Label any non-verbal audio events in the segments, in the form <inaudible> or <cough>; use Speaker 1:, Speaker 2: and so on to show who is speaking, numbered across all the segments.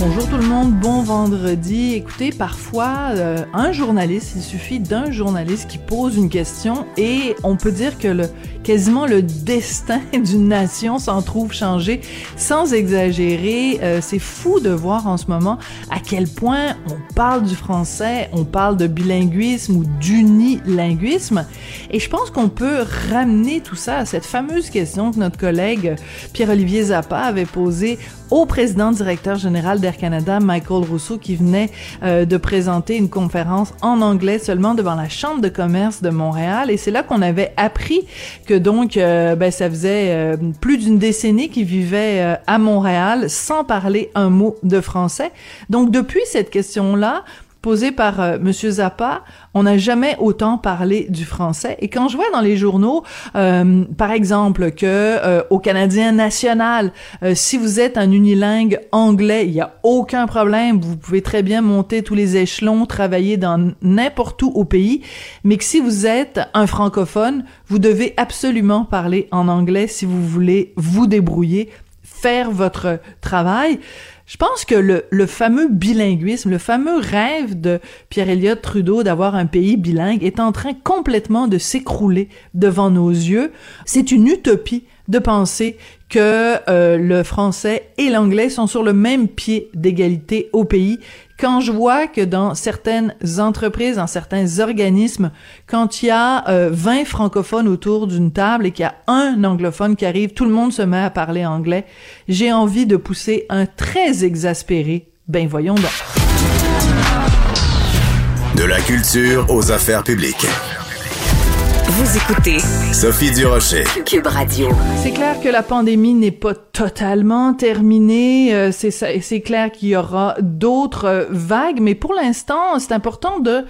Speaker 1: Bonjour tout le monde, bon vendredi. Écoutez, parfois, euh, un journaliste, il suffit d'un journaliste qui pose une question et on peut dire que le, quasiment le destin <laughs> d'une nation s'en trouve changé sans exagérer. Euh, c'est fou de voir en ce moment à quel point on parle du français, on parle de bilinguisme ou d'unilinguisme. Et je pense qu'on peut ramener tout ça à cette fameuse question que notre collègue Pierre-Olivier Zappa avait posée au président directeur général d'Air Canada, Michael Rousseau, qui venait euh, de présenter une conférence en anglais seulement devant la Chambre de commerce de Montréal. Et c'est là qu'on avait appris que donc, euh, ben, ça faisait euh, plus d'une décennie qu'il vivait à Montréal sans parler un mot de français. Donc, depuis cette question-là, posée par euh, Monsieur Zappa, on n'a jamais autant parlé du français. Et quand je vois dans les journaux, euh, par exemple, que euh, au Canadien national, euh, si vous êtes un unilingue anglais, il y a aucun problème, vous pouvez très bien monter tous les échelons, travailler dans n'importe où au pays, mais que si vous êtes un francophone, vous devez absolument parler en anglais si vous voulez vous débrouiller, faire votre travail. Je pense que le, fameux bilinguisme, le fameux rêve de Pierre Elliott Trudeau d'avoir un pays bilingue est en train complètement de s'écrouler devant nos yeux. C'est une utopie de penser que euh, le français et l'anglais sont sur le même pied d'égalité au pays quand je vois que dans certaines entreprises, dans certains organismes, quand il y a euh, 20 francophones autour d'une table et qu'il y a un anglophone qui arrive, tout le monde se met à parler anglais, j'ai envie de pousser un très exaspéré. Ben voyons donc.
Speaker 2: De la culture aux affaires publiques.
Speaker 3: Vous écoutez
Speaker 2: Sophie Durocher.
Speaker 3: Cube Radio.
Speaker 1: C'est clair que la pandémie n'est pas totalement terminée. Euh, c'est c'est clair qu'il y aura d'autres euh, vagues, mais pour l'instant, c'est important de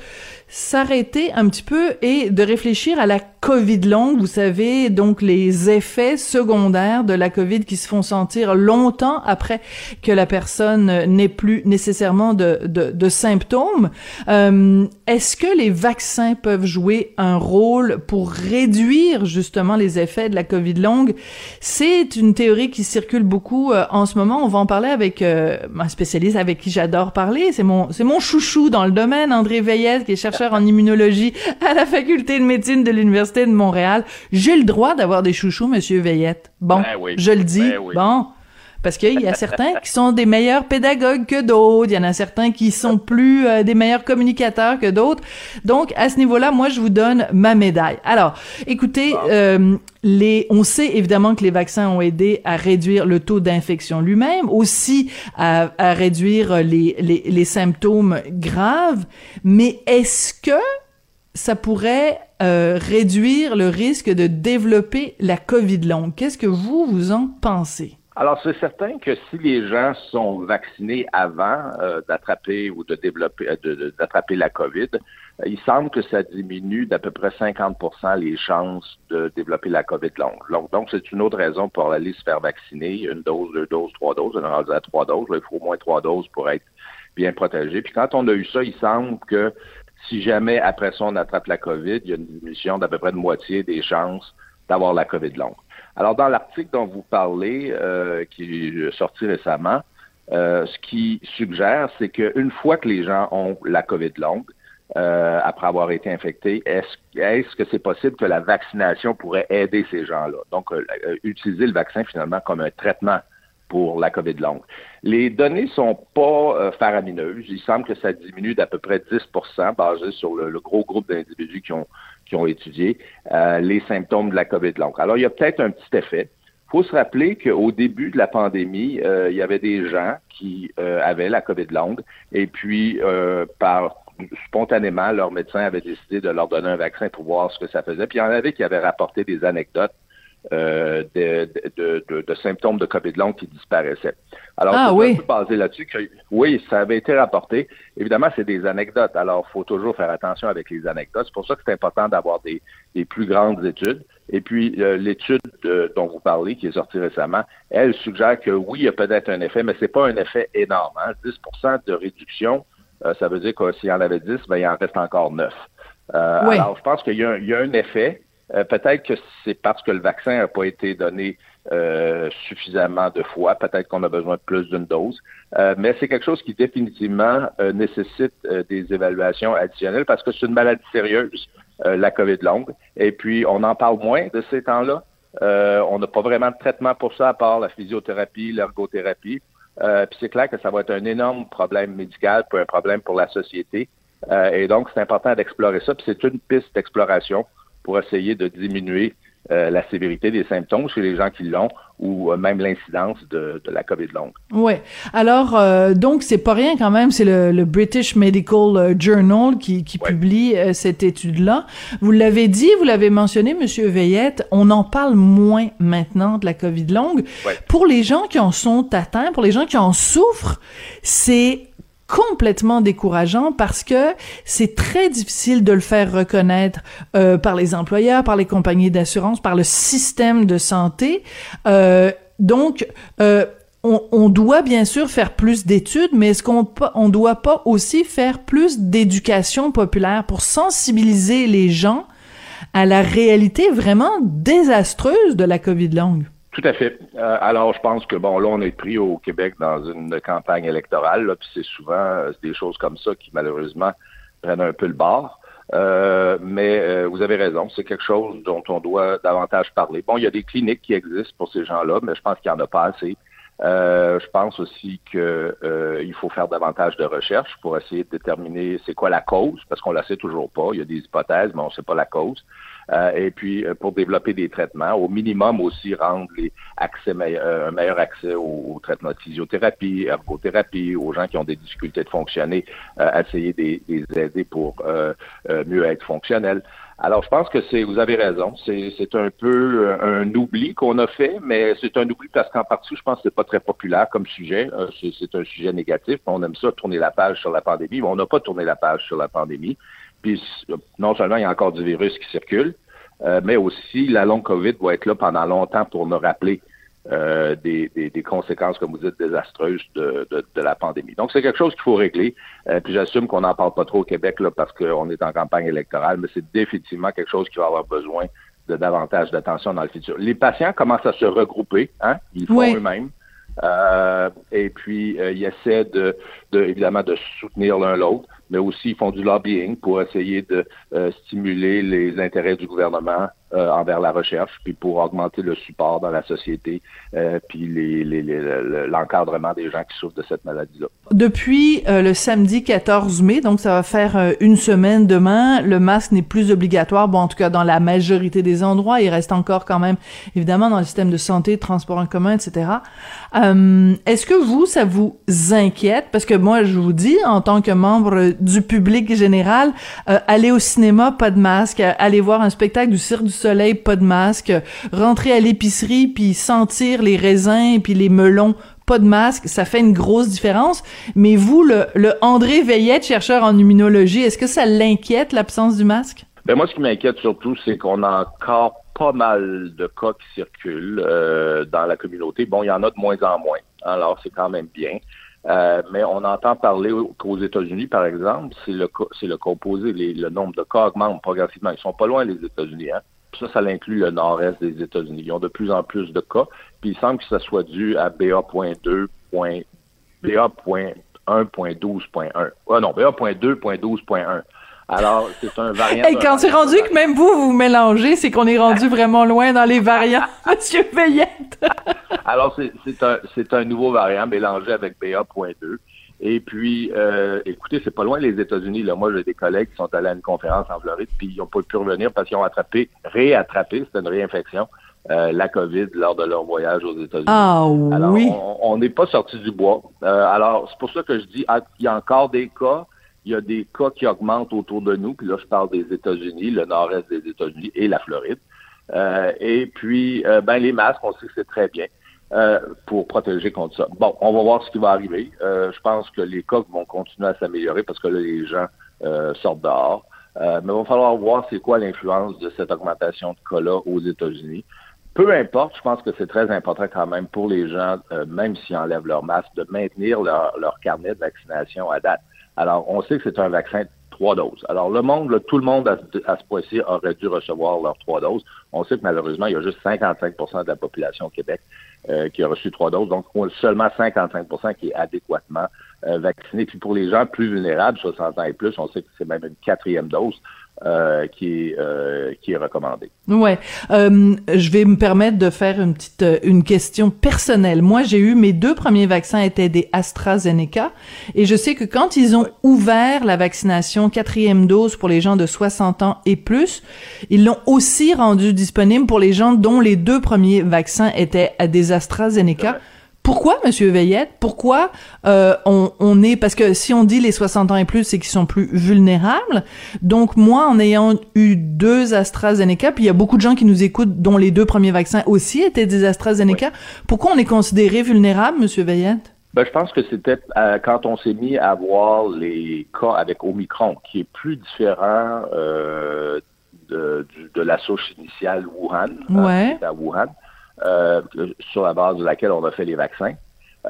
Speaker 1: s'arrêter un petit peu et de réfléchir à la COVID longue, vous savez, donc les effets secondaires de la COVID qui se font sentir longtemps après que la personne n'ait plus nécessairement de, de, de symptômes. Euh, Est-ce que les vaccins peuvent jouer un rôle pour réduire justement les effets de la COVID longue? C'est une théorie qui circule beaucoup euh, en ce moment. On va en parler avec euh, un spécialiste avec qui j'adore parler. C'est mon, c'est mon chouchou dans le domaine, André Veillette, qui est chercheur en immunologie à la faculté de médecine de l'Université de Montréal. J'ai le droit d'avoir des chouchous, Monsieur Veillette. Bon,
Speaker 4: Ben oui.
Speaker 1: je le dis.
Speaker 4: Ben oui.
Speaker 1: Bon. Parce qu'il y a certains qui sont des meilleurs pédagogues que d'autres. Il y en a certains qui sont plus euh, des meilleurs communicateurs que d'autres. Donc, à ce niveau-là, moi, je vous donne ma médaille. Alors, écoutez, euh, les, on sait évidemment que les vaccins ont aidé à réduire le taux d'infection lui-même, aussi à, à réduire les, les, les symptômes graves. Mais est-ce que ça pourrait euh, réduire le risque de développer la COVID longue. Qu'est-ce que vous, vous en pensez?
Speaker 4: Alors, c'est certain que si les gens sont vaccinés avant euh, d'attraper ou de développer euh, d'attraper la COVID, il semble que ça diminue d'à peu près 50% les chances de développer la COVID longue. Donc, c'est une autre raison pour aller se faire vacciner, une dose, deux doses, trois doses. On est à trois doses. Il faut au moins trois doses pour être bien protégé. Puis quand on a eu ça, il semble que si jamais après ça on attrape la COVID, il y a une diminution d'à peu près de moitié des chances d'avoir la COVID longue. Alors, dans l'article dont vous parlez, euh, qui est sorti récemment, euh, ce qui suggère, c'est qu'une fois que les gens ont la COVID longue, euh, après avoir été infectés, est-ce est-ce que c'est possible que la vaccination pourrait aider ces gens-là? Donc, euh, euh, utiliser le vaccin finalement comme un traitement pour la COVID longue. Les données sont pas euh, faramineuses. Il semble que ça diminue d'à peu près 10% basé sur le, gros groupe d'individus qui ont, qui ont étudié euh, les symptômes de la COVID longue. Alors, il y a peut-être un petit effet. Il faut se rappeler qu'au début de la pandémie, euh, il y avait des gens qui euh, avaient la COVID longue et puis euh, par spontanément, leur médecin avait décidé de leur donner un vaccin pour voir ce que ça faisait. Puis il y en avait qui avaient rapporté des anecdotes euh, de, de, de, de, symptômes de COVID long qui disparaissaient. Alors,
Speaker 1: ah, oui.
Speaker 4: un basé là-dessus que, oui, ça avait été rapporté. Évidemment, c'est des anecdotes. Alors, il faut toujours faire attention avec les anecdotes. C'est pour ça que c'est important d'avoir des, des, plus grandes études. Et puis, euh, l'étude dont vous parlez, qui est sortie récemment, elle suggère que oui, il y a peut-être un effet, mais c'est pas un effet énorme. Hein. 10% de réduction, euh, ça veut dire que s'il y en avait 10, ben, il en reste encore 9. Euh,
Speaker 1: oui.
Speaker 4: Alors, je pense qu'il y, y, a un effet. Euh, peut-être que c'est parce que le vaccin n'a pas été donné euh, suffisamment de fois. Peut-être qu'on a besoin de plus d'une dose. Euh, mais c'est quelque chose qui définitivement euh, nécessite des évaluations additionnelles parce que c'est une maladie sérieuse, la COVID longue. Et puis, on en parle moins de ces temps-là. on n'a pas vraiment de traitement pour ça à part la physiothérapie, l'ergothérapie. puis c'est clair que ça va être un énorme problème médical, puis un problème pour la société. et donc, c'est important d'explorer ça. Puis c'est une piste d'exploration pour essayer de diminuer euh, la sévérité des symptômes chez les gens qui l'ont ou euh, même l'incidence de, de, la COVID longue.
Speaker 1: Oui. Alors, euh, donc, c'est pas rien quand même, c'est le, le, British Medical euh, Journal qui, qui ouais. publie cette étude-là. Vous l'avez dit, vous l'avez mentionné, Monsieur Veillette, on en parle moins maintenant de la COVID longue.
Speaker 4: Ouais.
Speaker 1: Pour les gens qui en sont atteints, pour les gens qui en souffrent, c'est complètement décourageant parce que c'est très difficile de le faire reconnaître euh, par les employeurs, par les compagnies d'assurance, par le système de santé. Euh, donc, euh, on, doit bien sûr faire plus d'études, mais est-ce qu'on on doit pas aussi faire plus d'éducation populaire pour sensibiliser les gens à la réalité vraiment désastreuse de la COVID longue?
Speaker 4: Tout à fait. Euh, alors, je pense que, bon, là, on est pris au Québec dans une campagne électorale, puis c'est souvent euh, des choses comme ça qui, malheureusement, prennent un peu le bord. Euh, mais euh, vous avez raison, c'est quelque chose dont on doit davantage parler. Bon, il y a des cliniques qui existent pour ces gens-là, mais je pense qu'il n'y en a pas assez. Euh, je pense aussi que il faut faire davantage de recherches pour essayer de déterminer c'est quoi la cause, parce qu'on la sait toujours pas. Il y a des hypothèses, mais on ne sait pas la cause. Euh, et puis euh, pour développer des traitements, au minimum aussi rendre les accès meilleurs, un meilleur accès aux, aux, traitements de physiothérapie, ergothérapie, aux gens qui ont des difficultés de fonctionner, euh, essayer de les aider pour mieux être fonctionnels. Alors, je pense que c'est, vous avez raison, c'est, un peu un oubli qu'on a fait, mais c'est un oubli parce qu'en partie, je pense que c'est pas très populaire comme sujet. C'est un sujet négatif. On aime ça tourner la page sur la pandémie, mais on n'a pas tourné la page sur la pandémie. Puis non seulement il y a encore du virus qui circule, euh, mais aussi la longue COVID va être là pendant longtemps pour nous rappeler euh, des, des, des, conséquences, comme vous dites, désastreuses de, de, de la pandémie. Donc, c'est quelque chose qu'il faut régler. Euh, puis j'assume qu'on n'en parle pas trop au Québec là, parce qu'on est en campagne électorale, mais c'est définitivement quelque chose qui va avoir besoin de davantage d'attention dans le futur. Les patients commencent à se regrouper, hein? Ils font
Speaker 1: oui.
Speaker 4: eux-mêmes. Euh, et puis, euh, ils essaient de, de, évidemment de soutenir l'un l'autre, mais aussi font du lobbying pour essayer de euh, stimuler les intérêts du gouvernement euh, envers la recherche, puis pour augmenter le support dans la société, euh, puis les, les, les, l'encadrement des gens qui souffrent de cette maladie-là.
Speaker 1: Depuis euh, le samedi 14 mai, donc ça va faire euh, une semaine demain, le masque n'est plus obligatoire, bon en tout cas dans la majorité des endroits, il reste encore quand même évidemment dans le système de santé, transport en commun, etc. Euh, est-ce que vous, ça vous inquiète? Parce que moi, je vous dis, en tant que membre du public général, aller au cinéma, pas de masque, aller voir un spectacle du Cirque du soleil, pas de masque, rentrer à l'épicerie puis sentir les raisins puis les melons, pas de masque, ça fait une grosse différence. Mais vous, le, le André Veillette, chercheur en immunologie, est-ce que ça l'inquiète l'absence du masque?
Speaker 4: Ben moi, ce qui m'inquiète surtout, c'est qu'on a encore pas mal de cas qui circulent euh, dans la communauté. Bon, il y en a de moins en moins, alors c'est quand même bien. Euh, mais on entend parler qu'aux États-Unis, par exemple, c'est le c'est le composé, le nombre de cas augmente progressivement. Ils sont pas loin les États-Unis. Hein? Ça, ça inclut le nord-est des États-Unis. Ils ont de plus en plus de cas. Puis il semble que ça soit dû à BA.2. BA.1.12.1. Ah non, BA.2.12.1. Alors, c'est un variant.
Speaker 1: Et quand c'est rendu que même vous, vous mélangez, c'est qu'on est rendu vraiment loin dans les variants, <laughs> Monsieur Veillette. <laughs>
Speaker 4: Alors, c'est un, un nouveau variant mélangé avec BA.2. Et puis, euh, écoutez, c'est pas loin les États-Unis. Là, moi, j'ai des collègues qui sont allés à une conférence en Floride, puis ils n'ont pas pu revenir parce qu'ils ont attrapé, réattrapé, c'était une réinfection, euh, la COVID lors de leur voyage aux États-Unis.
Speaker 1: Ah
Speaker 4: alors,
Speaker 1: oui.
Speaker 4: On n'est pas sorti du bois. Euh, alors, c'est pour ça que je dis, ah, il y a encore des cas. Il y a des cas qui augmentent autour de nous. Puis là, je parle des États-Unis, le nord-est des États-Unis et la Floride. et puis, ben les masques, on sait que c'est très bien. pour protéger contre ça. Bon, on va voir ce qui va arriver. je pense que les cas vont continuer à s'améliorer parce que là, les gens sortent dehors. mais il va falloir voir c'est quoi l'influence de cette augmentation de cas-là aux États-Unis peu importe, je pense que c'est très important quand même pour les gens, euh, même s'ils enlèvent leur masque, de maintenir leur, leur, carnet de vaccination à date. Alors, on sait que c'est un vaccin trois doses. Alors, le monde, tout le monde à, ce point-ci aurait dû recevoir leurs trois doses. On sait que malheureusement, il y a juste 55% de la population au Québec euh, qui a reçu trois doses. Donc, seulement 55% qui est adéquatement euh, vacciné. Puis pour les gens plus vulnérables, 60 ans et plus, on sait que c'est même une quatrième dose. Euh, qui, est, euh, qui est recommandé.
Speaker 1: Ouais, euh, je vais me permettre de faire une petite euh, une question personnelle. Moi, j'ai eu mes deux premiers vaccins étaient des AstraZeneca et je sais que quand ils ont ouvert la vaccination quatrième dose pour les gens de 60 ans et plus, ils l'ont aussi rendu disponible pour les gens dont les deux premiers vaccins étaient à des AstraZeneca. Pourquoi, Monsieur Veillette? Pourquoi euh, on, est parce que si on dit les 60 ans et plus, c'est qu'ils sont plus vulnérables. Donc moi, en ayant eu deux AstraZeneca, puis il y a beaucoup de gens qui nous écoutent dont les deux premiers vaccins aussi étaient des AstraZeneca. Pourquoi on est considéré vulnérable, Monsieur Veillette?
Speaker 4: Ben, je pense que c'était euh, quand on s'est mis à voir les cas avec Omicron, qui est plus différent euh, de, la souche initiale Wuhan,
Speaker 1: ouais.
Speaker 4: à Wuhan. Euh, sur la base de laquelle on a fait les vaccins,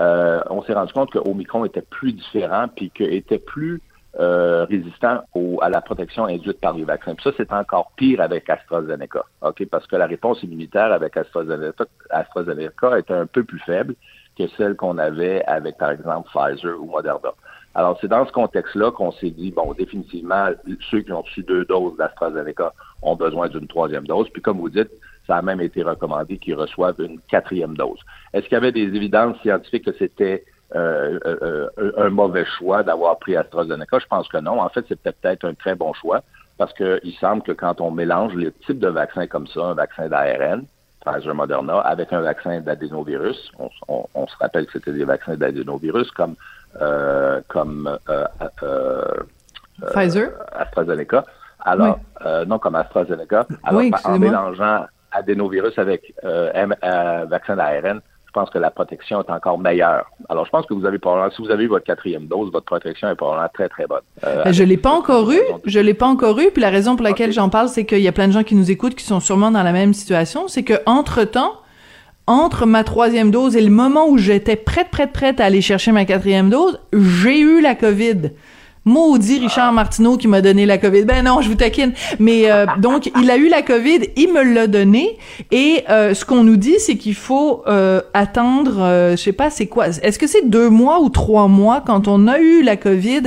Speaker 4: euh, on s'est rendu compte que Omicron était plus différent puis qu'il était plus euh, résistant à la protection induite par les vaccins. Puis ça, c'est encore pire avec AstraZeneca, ok, parce que la réponse immunitaire avec AstraZeneca, AstraZeneca était un peu plus faible que celle qu'on avait avec, par exemple, Pfizer ou Moderna. Alors, c'est dans ce contexte-là qu'on s'est dit, bon, définitivement, ceux qui ont reçu deux doses d'AstraZeneca ont besoin d'une troisième dose. Puis, comme vous dites, ça a même été recommandé qu'ils reçoivent une quatrième dose. Est-ce qu'il y avait des évidences scientifiques que c'était euh, euh, euh, un mauvais choix d'avoir pris AstraZeneca? Je pense que non. En fait, c'était peut-être un très bon choix parce qu'il semble que quand on mélange les types de vaccins comme ça, un vaccin d'ARN, Pfizer Moderna, avec un vaccin d'adénovirus, on, se rappelle que c'était des vaccins d'adénovirus comme comme
Speaker 1: Pfizer,
Speaker 4: AstraZeneca. Alors, non comme AstraZeneca. Alors, en mélangeant adénovirus avec euh, euh, vaccin d'ARN, je pense que la protection est encore meilleure. Alors, je pense que vous avez probablement, si vous avez eu votre quatrième dose, votre protection est probablement très, très bonne.
Speaker 1: Euh, je l'ai pas encore eu. Je l'ai pas encore eu. Puis la raison pour laquelle j'en parle, c'est qu'il y a plein de gens qui nous écoutent qui sont sûrement dans la même situation. C'est que entre temps, entre ma troisième dose et le moment où j'étais prête, prête, prête à aller chercher ma quatrième dose, j'ai eu la COVID. Maudit Richard Martineau qui m'a donné la COVID. Ben non, je vous taquine. Mais euh, <laughs> donc, il a eu la COVID, il me l'a donné. Et euh, ce qu'on nous dit, c'est qu'il faut euh, attendre, je sais pas, c'est quoi? Est-ce que c'est deux mois ou trois mois quand on a eu la COVID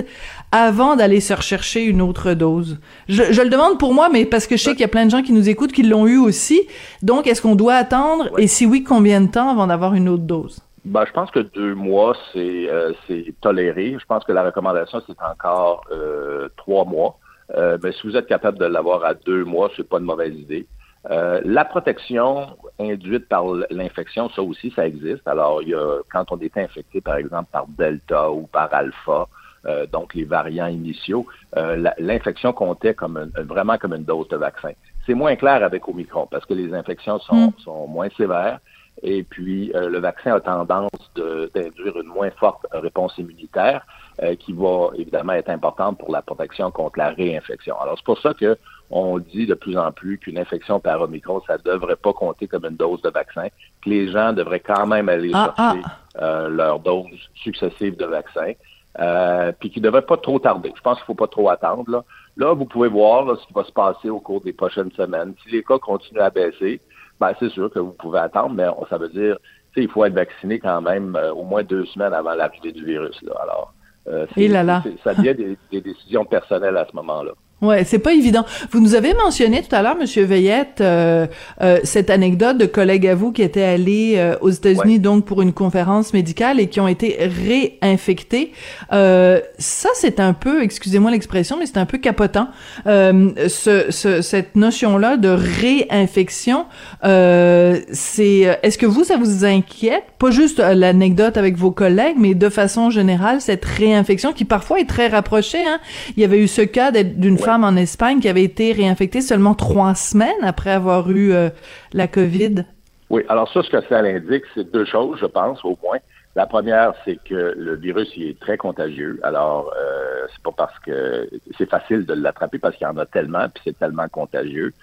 Speaker 1: avant d'aller se rechercher une autre dose? Je, je, le demande pour moi, mais parce que je sais qu'il y a plein de gens qui nous écoutent qui l'ont eu aussi. Donc, est-ce qu'on doit attendre? Et si oui, combien de temps avant d'avoir une autre dose?
Speaker 4: Ben, je pense que deux mois, c'est euh, toléré. Je pense que la recommandation, c'est encore euh, trois mois. Euh, mais si vous êtes capable de l'avoir à deux mois, c'est pas une mauvaise idée. Euh, la protection induite par l'infection, ça aussi, ça existe. Alors, il y a, quand on est infecté, par exemple, par Delta ou par Alpha, donc les variants initiaux, l'infection comptait comme vraiment comme une dose de vaccin. C'est moins clair avec Omicron parce que les infections sont, mm. sont moins sévères. Et puis, euh, le vaccin a tendance d'induire une moins forte réponse immunitaire euh, qui va évidemment être importante pour la protection contre la réinfection. Alors, c'est pour ça que on dit de plus en plus qu'une infection par Omicron, ça ne devrait pas compter comme une dose de vaccin, que les gens devraient quand même aller ah, chercher ah. Euh, leur dose successive de vaccin, puis qu'ils ne devraient pas trop tarder. Je pense qu'il ne faut pas trop attendre. Là. là, vous pouvez voir ce qui va se passer au cours des prochaines semaines. Si les cas continuent à baisser, ben, c'est sûr que vous pouvez attendre, mais ça veut dire, il faut être vacciné quand même euh, au moins deux semaines avant l'arrivée du virus. Là. Alors, euh, ça devient des décisions personnelles à ce moment-là.
Speaker 1: Ouais, c'est pas évident. Vous nous avez mentionné tout à l'heure, Monsieur Veillette, euh, euh, cette anecdote de collègues à vous qui étaient allés euh, aux États-Unis donc pour une conférence médicale et qui ont été réinfectés. ça, c'est un peu, excusez-moi l'expression, mais c'est un peu capotant. Ce, ce, cette notion-là de réinfection, c'est, est-ce que vous, ça vous inquiète? Pas juste l'anecdote avec vos collègues, mais de façon générale, cette réinfection qui parfois est très rapprochée. Hein? Il y avait eu ce cas d'une femme en Espagne qui avait été réinfectée seulement trois semaines après avoir eu la COVID?
Speaker 4: Oui, alors ça, ce que ça indique, c'est deux choses, je pense, au moins. La première, c'est que le virus il est très contagieux. Alors, euh, c'est pas parce que c'est facile de l'attraper parce qu'il y en a tellement, puis c'est tellement contagieux.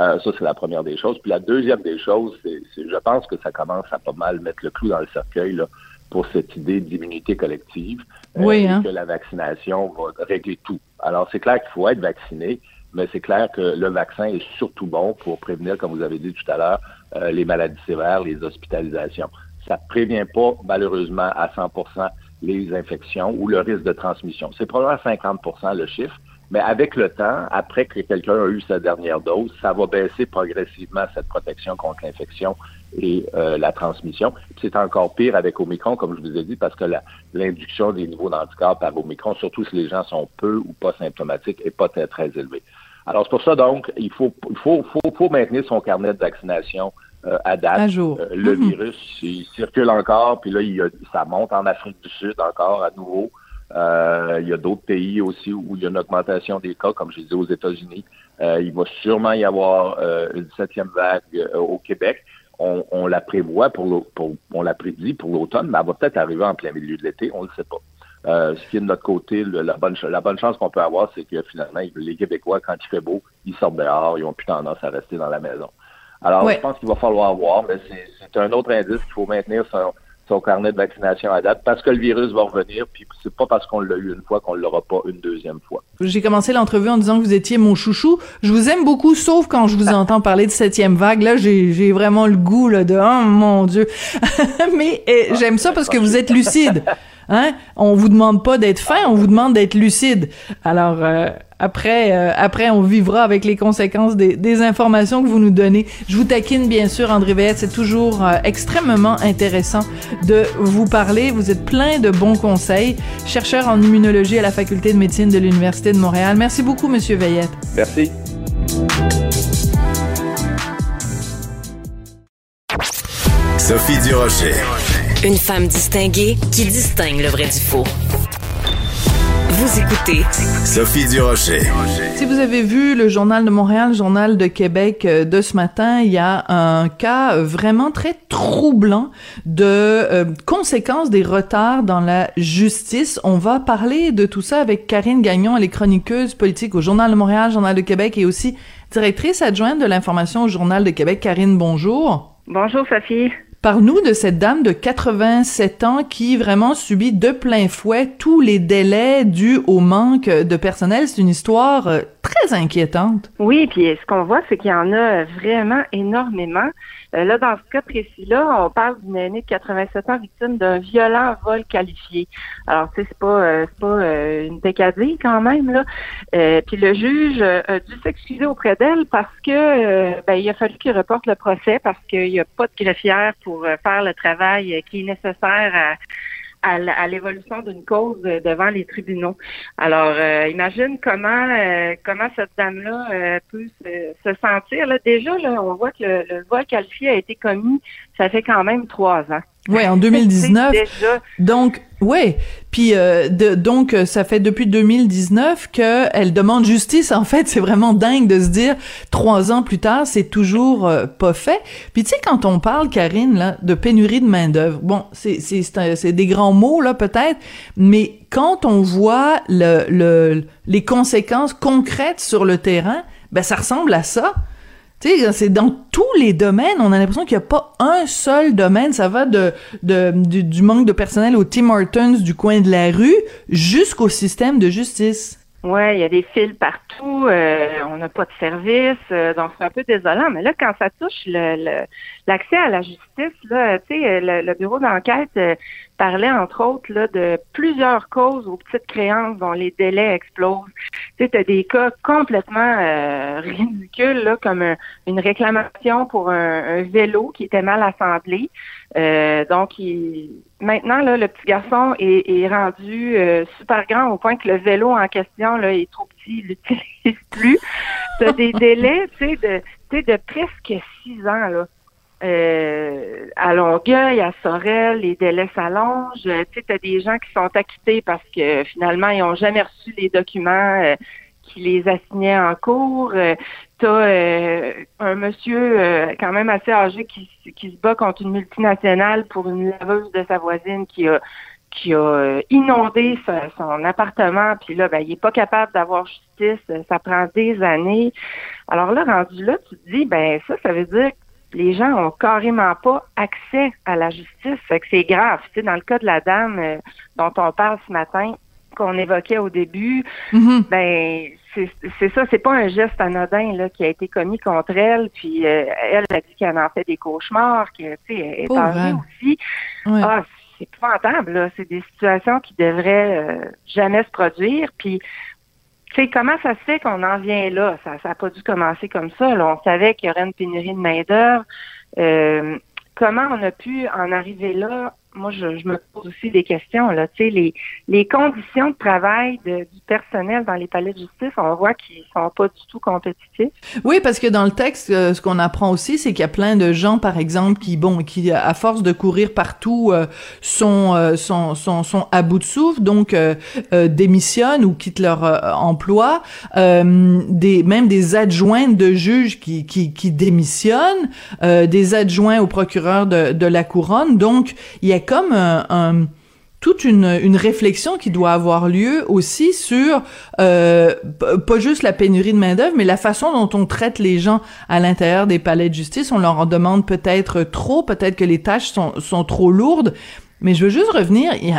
Speaker 4: Euh, ça, c'est la première des choses. Puis la deuxième des choses, c'est, je pense que ça commence à pas mal mettre le clou dans le cercueil là, pour cette idée d'immunité collective.
Speaker 1: Euh, oui, hein?
Speaker 4: Que la vaccination va régler tout. Alors, c'est clair qu'il faut être vacciné, mais c'est clair que le vaccin est surtout bon pour prévenir, comme vous avez dit tout à l'heure, euh, les maladies sévères, les hospitalisations. Ça ne prévient pas, malheureusement, à 100% les infections ou le risque de transmission. C'est probablement 50% le chiffre, mais avec le temps, après que quelqu'un a eu sa dernière dose, ça va baisser progressivement cette protection contre l'infection et euh, la transmission. C'est encore pire avec Omicron, comme je vous ai dit, parce que l'induction des niveaux d'anticorps par Omicron, surtout si les gens sont peu ou pas symptomatiques, n'est pas très, très élevée. Alors, c'est pour ça, donc, il faut, il faut, faut, faut maintenir son carnet de vaccination euh, à date.
Speaker 1: À jour.
Speaker 4: Euh, le virus, il circule encore, puis là, il y a- ça monte en Afrique du Sud encore à nouveau. Euh, il y a d'autres pays aussi où il y a une augmentation des cas, comme je disais aux États-Unis. Euh, il va sûrement y avoir euh, une septième vague euh, au Québec. On, on la prévoit pour, pour on la prédit pour l'automne, mais elle va peut-être arriver en plein milieu de l'été, on ne le sait pas. Euh, ce qui est de notre côté, le- la bonne, la bonne chance qu'on peut avoir, c'est que finalement, les Québécois, quand il fait beau, ils sortent dehors, ils n'ont plus tendance à rester dans la maison. Alors,
Speaker 1: Ouais.
Speaker 4: je pense qu'il va falloir voir, mais c'est c'est un autre indice qu'il faut maintenir son, son carnet de vaccination à date, parce que le virus va revenir, puis c'est pas parce qu'on l'a eu une fois qu'on l'aura pas une deuxième fois.
Speaker 1: J'ai commencé l'entrevue en disant que vous étiez mon chouchou. Je vous aime beaucoup, sauf quand je vous <laughs> entends parler de septième vague. Là, j'ai vraiment le goût là, de « Oh mon Dieu! <laughs> » Mais euh, j'aime ça parce que vous êtes lucide. <laughs> Hein? On vous demande pas d'être fin, on vous demande d'être lucide. Alors, euh, après, euh, après, on vivra avec les conséquences des, des informations que vous nous donnez. Je vous taquine, bien sûr, André Veillette. C'est toujours euh, extrêmement intéressant de vous parler. Vous êtes plein de bons conseils. Chercheur en immunologie à la Faculté de médecine de l'Université de Montréal. Merci beaucoup, Monsieur Veillette.
Speaker 4: Merci.
Speaker 2: Sophie Durocher.
Speaker 3: Une femme distinguée qui distingue le vrai du faux. Vous écoutez
Speaker 2: Sophie Durocher.
Speaker 1: Si vous avez vu le Journal de Montréal, le Journal de Québec euh, de ce matin, il y a un cas euh, vraiment très troublant de euh, conséquences des retards dans la justice. On va parler de tout ça avec Karine Gagnon, elle est chroniqueuse politique au Journal de Montréal, Journal de Québec et aussi directrice adjointe de l'information au Journal de Québec. Karine, bonjour.
Speaker 5: Bonjour Sophie.
Speaker 1: Parle-nous de cette dame de 87 ans qui vraiment subit de plein fouet tous les délais dus au manque de personnel. C'est une histoire euh, très inquiétante.
Speaker 5: Oui, puis ce qu'on voit, c'est qu'il y en a vraiment énormément. Euh, là, dans ce cas précis-là, on parle d'une aînée de 87 ans victime d'un violent vol qualifié. Alors, tu sais, c'est pas, euh, c'est pas euh, une décadée quand même là. Euh, puis le juge euh, a dû s'excuser auprès d'elle parce que euh, ben, il a fallu qu'il reporte le procès parce qu'il n'y a pas de greffière pour faire le travail qui est nécessaire à à l'évolution d'une cause euh, devant les tribunaux. Alors, euh, imagine comment euh, comment cette dame-là euh, peut se, se sentir. Là, déjà, là, on voit que le, le vol qualifié a été commis, ça fait quand même trois ans.
Speaker 1: Ouais, en 2019.
Speaker 5: C'est <laughs> déjà,
Speaker 1: Donc, ouais. Puis, euh, de, donc, euh, ça fait depuis 2019 que elle demande justice. En fait, c'est vraiment dingue de se dire trois ans plus tard, c'est toujours euh, pas fait. Puis, tu sais, quand on parle, Karine, là, de pénurie de main d'œuvre, bon, c'est c'est des grands mots là, peut-être, mais quand on voit le, le les conséquences concrètes sur le terrain, ben ça ressemble à ça. C'est dans tous les domaines, on a l'impression qu'il n'y a pas un seul domaine. Ça va de, de du, du manque de personnel au Tim Hortons du coin de la rue jusqu'au système de justice.
Speaker 5: Ouais, il y a des fils partout, euh, on n'a pas de service, euh, donc c'est un peu désolant. Mais là, quand ça touche le le- l'accès à la justice, là, tu sais, le, le bureau d'enquête euh, parlait entre autres là, de plusieurs causes aux petites créances dont les délais explosent. Tu sais, t'as des cas complètement euh, ridicules, là, comme un- une réclamation pour un, un vélo qui était mal assemblé. Euh, donc, il- maintenant, là, le petit garçon est, est rendu euh, super grand au point que le vélo en question là, est trop petit, il l'utilise <laughs> plus. T'as des <laughs> délais, tu sais, de, tu de presque six ans, là. Euh, à Longueuil, à Sorel, les délais s'allongent. Euh, Tu sais, t'as des gens qui sont acquittés parce que finalement, ils ont jamais reçu les documents euh, qui les assignait en cours. Euh, T'as euh, un monsieur euh, quand même assez âgé qui, qui se bat contre une multinationale pour une laveuse de sa voisine qui a qui a euh, inondé son appartement, puis là, ben, il est pas capable d'avoir justice, ça prend des années. Alors là, rendu là, tu te dis, ben ça, ça veut dire que les gens ont carrément pas accès à la justice. Fait que c'est grave. Tu sais, dans le cas de la dame dont on parle ce matin, qu'on évoquait au début, mm-hmm. ben c'est ça, c'est pas un geste anodin là qui a été commis contre elle, puis euh, elle a dit qu'elle en fait des cauchemars, que tu sais, elle est âgée aussi. Ah, c'est épouvantable, là. C'est des situations qui devraient euh, jamais se produire. Puis, tu sais, comment ça se fait qu'on en vient là? Ça n'a pas dû commencer comme ça. On savait qu'il y aurait une pénurie de main-d'œuvre. Euh, comment on a pu en arriver là? Moi, je, me pose aussi des questions. Là, les, les conditions de travail du personnel dans les palais de justice, on voit qu'ils sont pas du tout compétitifs.
Speaker 1: Oui, parce que dans le texte, euh, ce qu'on apprend aussi, c'est qu'il y a plein de gens, par exemple, qui, bon, qui à force de courir partout, euh, sont, euh, sont, sont, sont à bout de souffle, donc démissionnent ou quittent leur emploi. des même des adjoints de juges qui, qui, qui démissionnent, des adjoints au procureur de, de la couronne. Donc, il y a comme un, toute une, réflexion qui doit avoir lieu aussi sur euh, pas juste la pénurie de main d'œuvre, mais la façon dont on traite les gens à l'intérieur des palais de justice. On leur en demande peut-être trop, peut-être que les tâches sont, sont trop lourdes. Mais je veux juste revenir, il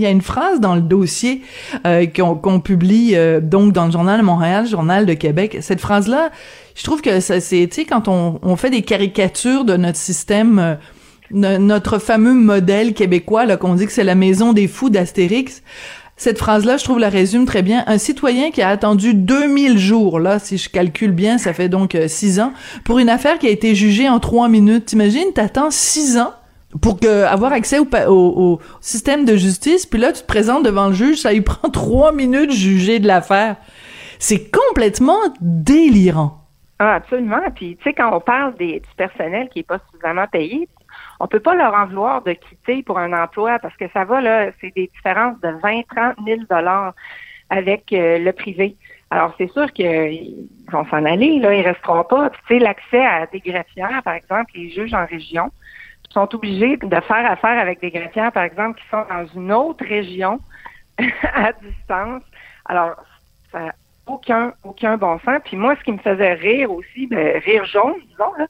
Speaker 1: y a, <laughs> une phrase dans le dossier euh, qu'on publie euh, donc dans le Journal de Montréal, Journal de Québec. Cette phrase-là, je trouve que c'est, quand on fait des caricatures de notre système notre fameux modèle québécois, là, qu'on dit que c'est la maison des fous d'Astérix. Cette phrase-là, je trouve, la résume très bien. Un citoyen qui a attendu 2000 jours, là, si je calcule bien, ça fait donc 6 euh, ans, pour une affaire qui a été jugée en 3 minutes. T'imagines, t'attends 6 ans pour que, avoir accès au, système de justice, puis là, tu te présentes devant le juge, ça lui <laughs> prend 3 minutes juger de l'affaire. C'est complètement délirant.
Speaker 5: Ah, absolument. Puis, tu sais, quand on parle des, du personnel qui est pas suffisamment payé, on peut pas leur en vouloir de quitter pour un emploi parce que ça va, là, c'est des différences de 20, 30 000 dollars avec euh, le privé. Alors, c'est sûr qu'ils vont s'en aller, là, ils resteront pas. Tu sais, l'accès à des greffières, par exemple, les juges en région sont obligés de faire affaire avec des greffières, par exemple, qui sont dans une autre région <laughs> à distance. Alors, ça n'a aucun, aucun bon sens. Puis moi, ce qui me faisait rire aussi, ben, rire jaune, disons, là,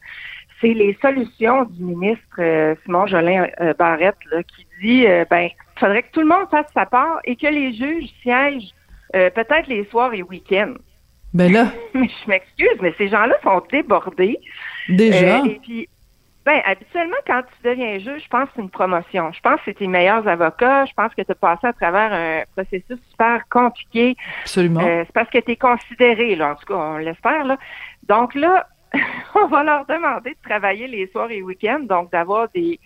Speaker 5: c'est les solutions du ministre euh, Simon Jolin euh, Barrette qui dit euh, ben il faudrait que tout le monde fasse sa part et que les juges siègent peut-être les soirs et week-ends.
Speaker 1: Ben là. <laughs>
Speaker 5: mais je m'excuse, mais ces gens-là sont débordés.
Speaker 1: Déjà?
Speaker 5: et puis ben, habituellement, quand tu deviens juge, je pense que c'est une promotion. Je pense que c'est tes meilleurs avocats. Je pense que tu as passé à travers un processus super compliqué.
Speaker 1: Absolument.
Speaker 5: c'est parce que tu es considéré, là, en tout cas, on l'espère. Là. Donc là, <laughs> on va leur demander de travailler les soirs et week-ends, donc d'avoir des,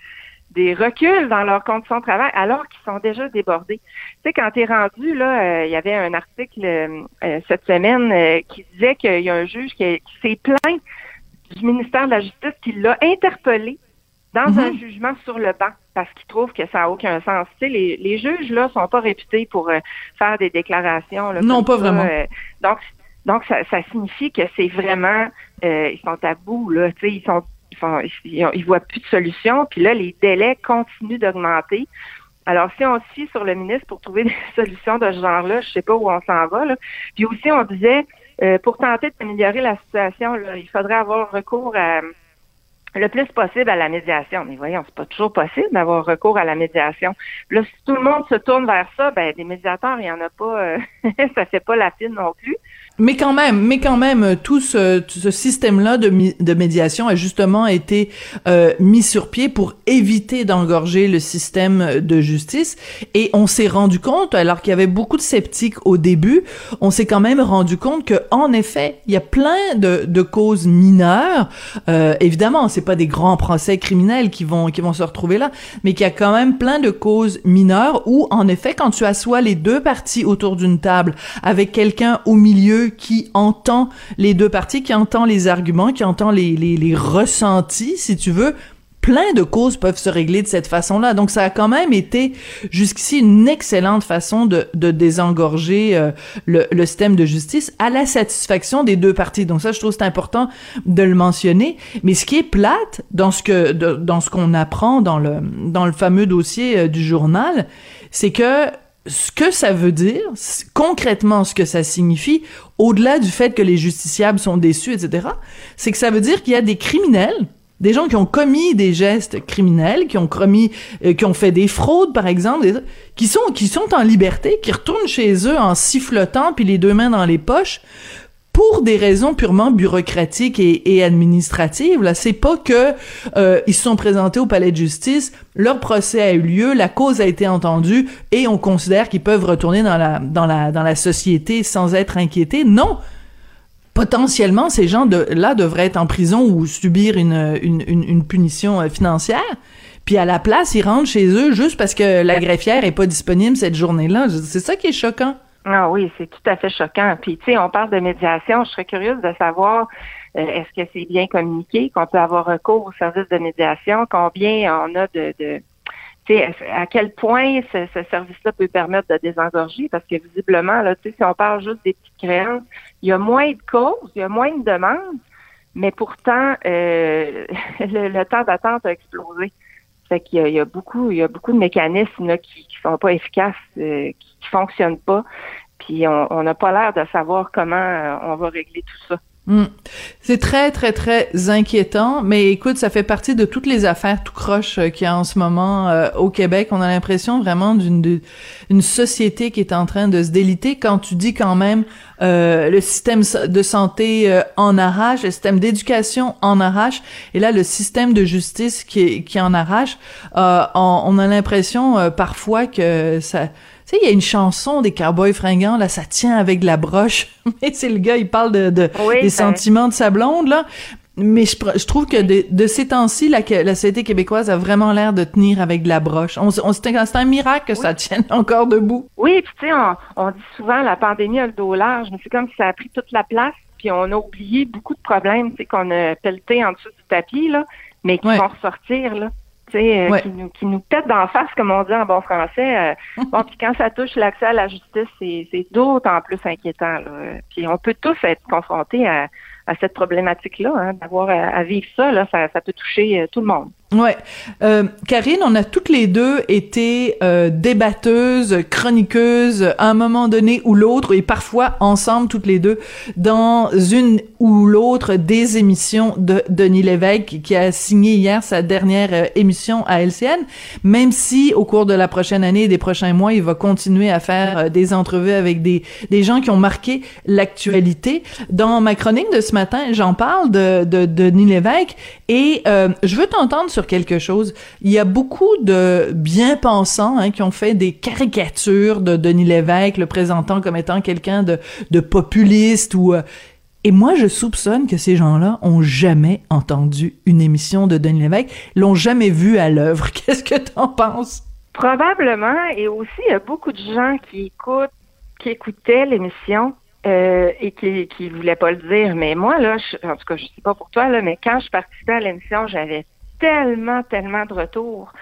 Speaker 5: des reculs dans leurs conditions de travail alors qu'ils sont déjà débordés. Tu sais, quand tu es rendu, là, euh, il y avait un article euh, euh, cette semaine qui disait qu'il y a un juge qui, s'est plaint du ministère de la Justice qui l'a interpellé dans un mm-hmm. jugement sur le banc parce qu'il trouve que ça n'a aucun sens. Tu sais, les, les juges, là, sont pas réputés pour faire des déclarations.
Speaker 1: non, pas vraiment.
Speaker 5: donc, donc, ça, ça signifie que c'est vraiment, euh, ils sont à bout, là, tu sais, ils sont, ils, sont, ils, voient plus de solution, puis là, les délais continuent d'augmenter. Alors, si on se fie sur le ministre pour trouver <laughs> des solutions de ce genre-là, je sais pas où on s'en va, là. Puis aussi, on disait, euh, pour tenter d'améliorer la situation, là, il faudrait avoir recours à le plus possible à la médiation. Mais voyons, c'est pas toujours possible d'avoir recours à la médiation. Là, si tout le monde se tourne vers ça, ben des médiateurs, il y en a pas, euh, <laughs> ça fait pas la fine non plus.
Speaker 1: Mais quand même, mais quand même, tout ce, ce système-là de, de médiation a justement été euh, mis sur pied pour éviter d'engorger le système de justice. Et on s'est rendu compte, alors qu'il y avait beaucoup de sceptiques au début, on s'est quand même rendu compte que, en effet, il y a plein de, de causes mineures. Euh, évidemment, c'est pas des grands procès criminels qui vont qui vont se retrouver là, mais qu'il y a quand même plein de causes mineures où, en effet, quand tu assois les deux parties autour d'une table avec quelqu'un au milieu qui entend les deux parties, qui entend les arguments, qui entend les, les, ressentis, si tu veux, plein de causes peuvent se régler de cette façon-là. Donc, ça a quand même été jusqu'ici une excellente façon de, de désengorger euh, le, le, système de justice à la satisfaction des deux parties. Donc, ça, je trouve c'est important de le mentionner. Mais ce qui est plate dans ce que dans ce qu'on apprend dans le dans le fameux dossier euh, du journal, c'est que ce que ça veut dire, concrètement ce que ça signifie, au-delà du fait que les justiciables sont déçus, etc., c'est que ça veut dire qu'il y a des criminels, des gens qui ont commis des gestes criminels, qui ont commis, euh, qui ont fait des fraudes, par exemple, qui sont qui sont en liberté, qui retournent chez eux en sifflotant puis les deux mains dans les poches, pour des raisons purement bureaucratiques et, administratives. Là, c'est pas que euh, ils se sont présentés au palais de justice, leur procès a eu lieu, la cause a été entendue et on considère qu'ils peuvent retourner dans la dans la dans la société sans être inquiétés. Non, potentiellement ces gens de là devraient être en prison ou subir une une, une, une punition euh, financière. Puis à la place, ils rentrent chez eux juste parce que la greffière est pas disponible cette journée-là. C'est ça qui est choquant.
Speaker 5: Ah oui, c'est tout à fait choquant. Puis, tu sais, on parle de médiation. Je serais curieuse de savoir euh, est-ce que c'est bien communiqué, qu'on peut avoir recours au service de médiation, combien on a de, de tu sais, à quel point ce, service-là peut permettre de désengorger, parce que visiblement, là, tu sais, si on parle juste des petites créances, il y a moins de causes, il y a moins de demandes, mais pourtant, euh, <laughs> le, temps d'attente a explosé. Fait qu'il y, a beaucoup, il y a beaucoup de mécanismes qui, qui sont pas efficaces, euh, qui, qui fonctionnent pas. Puis on n'a pas l'air de savoir comment euh, on va régler tout ça.
Speaker 1: Hmm. C'est très, très, très inquiétant, mais écoute, ça fait partie de toutes les affaires tout croche euh, qu'il y a en ce moment euh, au Québec. On a l'impression vraiment d'une une société qui est en train de se déliter. Quand tu dis quand même le système de santé en arrache, le système d'éducation en arrache, et là le système de justice qui, qui en arrache, on, a l'impression parfois que ça sais, il y a une chanson des Cowboys fringants, là, ça tient avec de la broche. <laughs> Mais c'est le gars, il parle de, de des sentiments de sa blonde, là. Mais je, je trouve que de, de ces temps-ci, la, la société québécoise a vraiment l'air de tenir avec de la broche. On, on c'est un miracle que ça tienne <laughs> encore debout.
Speaker 5: Oui, puis tu sais, on, on, dit souvent la pandémie a le dos large, mais c'est comme si ça a pris toute la place, puis on a oublié beaucoup de problèmes, tu sais, qu'on a pelleté en dessous du tapis, là, mais qui vont ressortir, là. Euh, qui, nous, qui nous pète d'en face, comme on dit en bon français. Euh, <laughs> bon, puis quand ça touche l'accès à la justice, c'est d'autant plus inquiétant. Là. Puis on peut tous être confrontés à, à cette problématique-là, hein, d'avoir à, vivre ça, là, ça, ça peut toucher euh, tout le monde.
Speaker 1: Ouais, euh, Karine, on a toutes les deux été euh, débatteuses, chroniqueuses, à un moment donné ou l'autre, et parfois ensemble toutes les deux dans une ou l'autre des émissions de Denis Lévesque, qui a signé hier sa dernière euh, émission à LCN. Même si au cours de la prochaine année et des prochains mois, il va continuer à faire euh, des entrevues avec des des gens qui ont marqué l'actualité. Dans ma chronique de ce matin, j'en parle de, de, de Denis Lévesque et je veux t'entendre sur quelque chose. Il y a beaucoup de bien-pensants hein, qui ont fait des caricatures de Denis Lévesque, le présentant comme étant quelqu'un de, de populiste ou... Euh, et moi, je soupçonne que ces gens-là ont jamais entendu une émission de Denis Lévesque, l'ont jamais vu à l'œuvre. <laughs> Qu'est-ce que t'en penses?
Speaker 5: Probablement, et aussi, il y a beaucoup de gens qui écoutent, qui écoutaient l'émission euh, et qui qui voulaient pas le dire. Mais moi, là, en tout cas, je sais pas pour toi, là, mais quand je participais à l'émission, j'avais tellement, tellement de retours.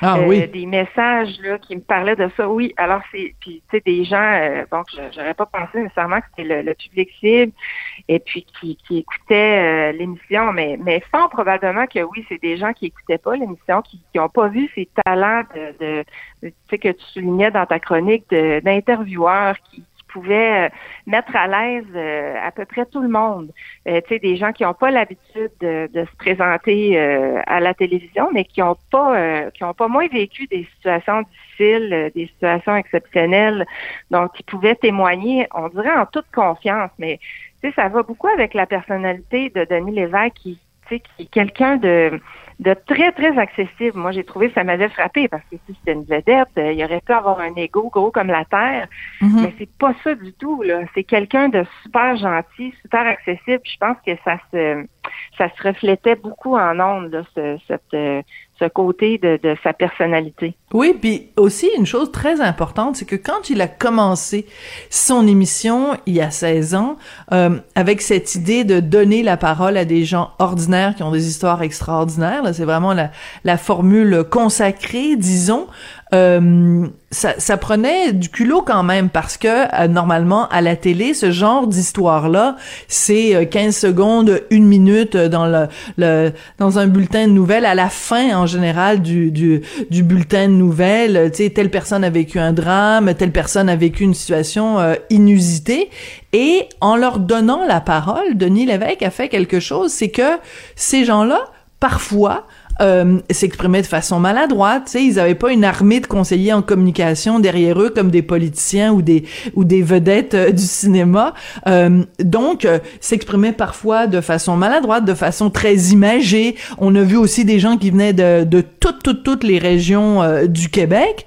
Speaker 1: Ah, euh, oui.
Speaker 5: Des messages là, qui me parlaient de ça. Oui, alors c'est puis tu sais des gens euh, bon j'aurais pas pensé nécessairement que c'était le, public cible et puis qui, qui écoutaient euh, l'émission, mais mais fort probablement que oui, c'est des gens qui écoutaient pas l'émission, qui qui ont pas vu ces talents de, de tu sais que tu soulignais dans ta chronique d'intervieweurs qui pouvait euh, mettre à l'aise euh, à peu près tout le monde. Euh, tu sais, des gens qui n'ont pas l'habitude de, se présenter à la télévision, mais qui n'ont pas qui ont pas moins vécu des situations difficiles, des situations exceptionnelles, donc qui pouvaient témoigner, on dirait en toute confiance, mais tu sais, ça va beaucoup avec la personnalité de Denis Lévesque qui, tu sais, qui est quelqu'un de de très, très accessible. Moi, j'ai trouvé que ça m'avait frappé parce que si c'était une vedette, euh, il aurait pu avoir un ego gros comme la terre. Mhm. Mais c'est pas ça du tout, là. C'est quelqu'un de super gentil, super accessible. je pense que ça se ça se reflétait beaucoup en ondes, ce, cette, euh, côté de, de sa personnalité.
Speaker 1: Oui, puis aussi une chose très importante, c'est que quand il a commencé son émission il y a 16 ans, euh, avec cette idée de donner la parole à des gens ordinaires qui ont des histoires extraordinaires, c'est vraiment la, la formule consacrée, disons, euh, ça, ça, prenait du culot quand même parce que euh, normalement à la télé ce genre d'histoire là c'est 15 euh, secondes une minute dans le, le, dans un bulletin de nouvelles. À la fin en général du du, du bulletin de nouvelles tu sais telle personne a vécu un drame telle personne a vécu une situation inusitée. Et en leur donnant la parole Denis Lévesque a fait quelque chose c'est que ces gens là parfois euh, s'exprimaient de façon maladroite. Tu sais, ils n'avaient pas une armée de conseillers en communication derrière eux comme des politiciens ou des ou des vedettes euh, du cinéma. Euh, donc, euh, s'exprimaient parfois de façon maladroite, de façon très imagée. On a vu aussi des gens qui venaient de, de toutes toutes toutes les régions euh, du Québec.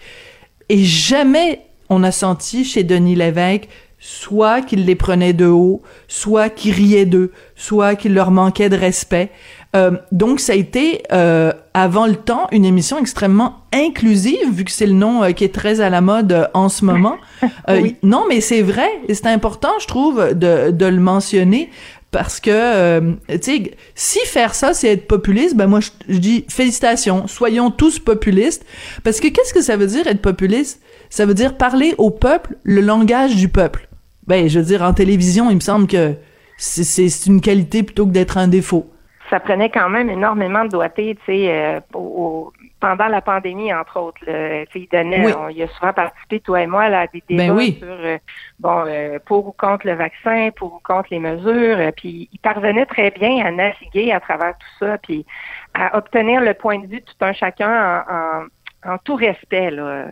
Speaker 1: Et jamais on a senti chez Denis Lévesque soit qu'il les prenait de haut, soit qu'il riait d'eux, soit qu'il leur manquait de respect. Euh, donc, ça a été, euh, avant le temps, une émission extrêmement inclusive, vu que c'est le nom euh, qui est très à la mode en ce moment. <laughs> Non, mais c'est vrai, et c'est important, je trouve, de, de le mentionner, parce que, tu sais, si faire ça, c'est être populiste, ben moi, je, je, dis félicitations, soyons tous populistes, parce que qu'est-ce que ça veut dire être populiste? Ça veut dire parler au peuple le langage du peuple. Ben, je veux dire, en télévision, il me semble que c'est une qualité plutôt que d'être un défaut
Speaker 5: ça prenait quand même énormément de doigté, tu sais, euh, pendant la pandémie, entre autres. Là, il donnait, on y a souvent participé, toi et moi, là, à des
Speaker 1: ben
Speaker 5: débats sur, euh, bon, euh, pour ou contre le vaccin, pour ou contre les mesures. puis il parvenait très bien à naviguer à travers tout ça, puis à obtenir le point de vue de tout un chacun en, en, tout respect, là.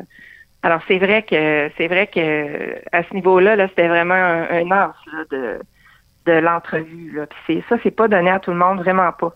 Speaker 5: Alors c'est vrai que c'est vrai que à ce niveau-là, là, c'était vraiment un, un là, de de l'entrevue. Puis ça, c'est pas donné à tout le monde, vraiment pas.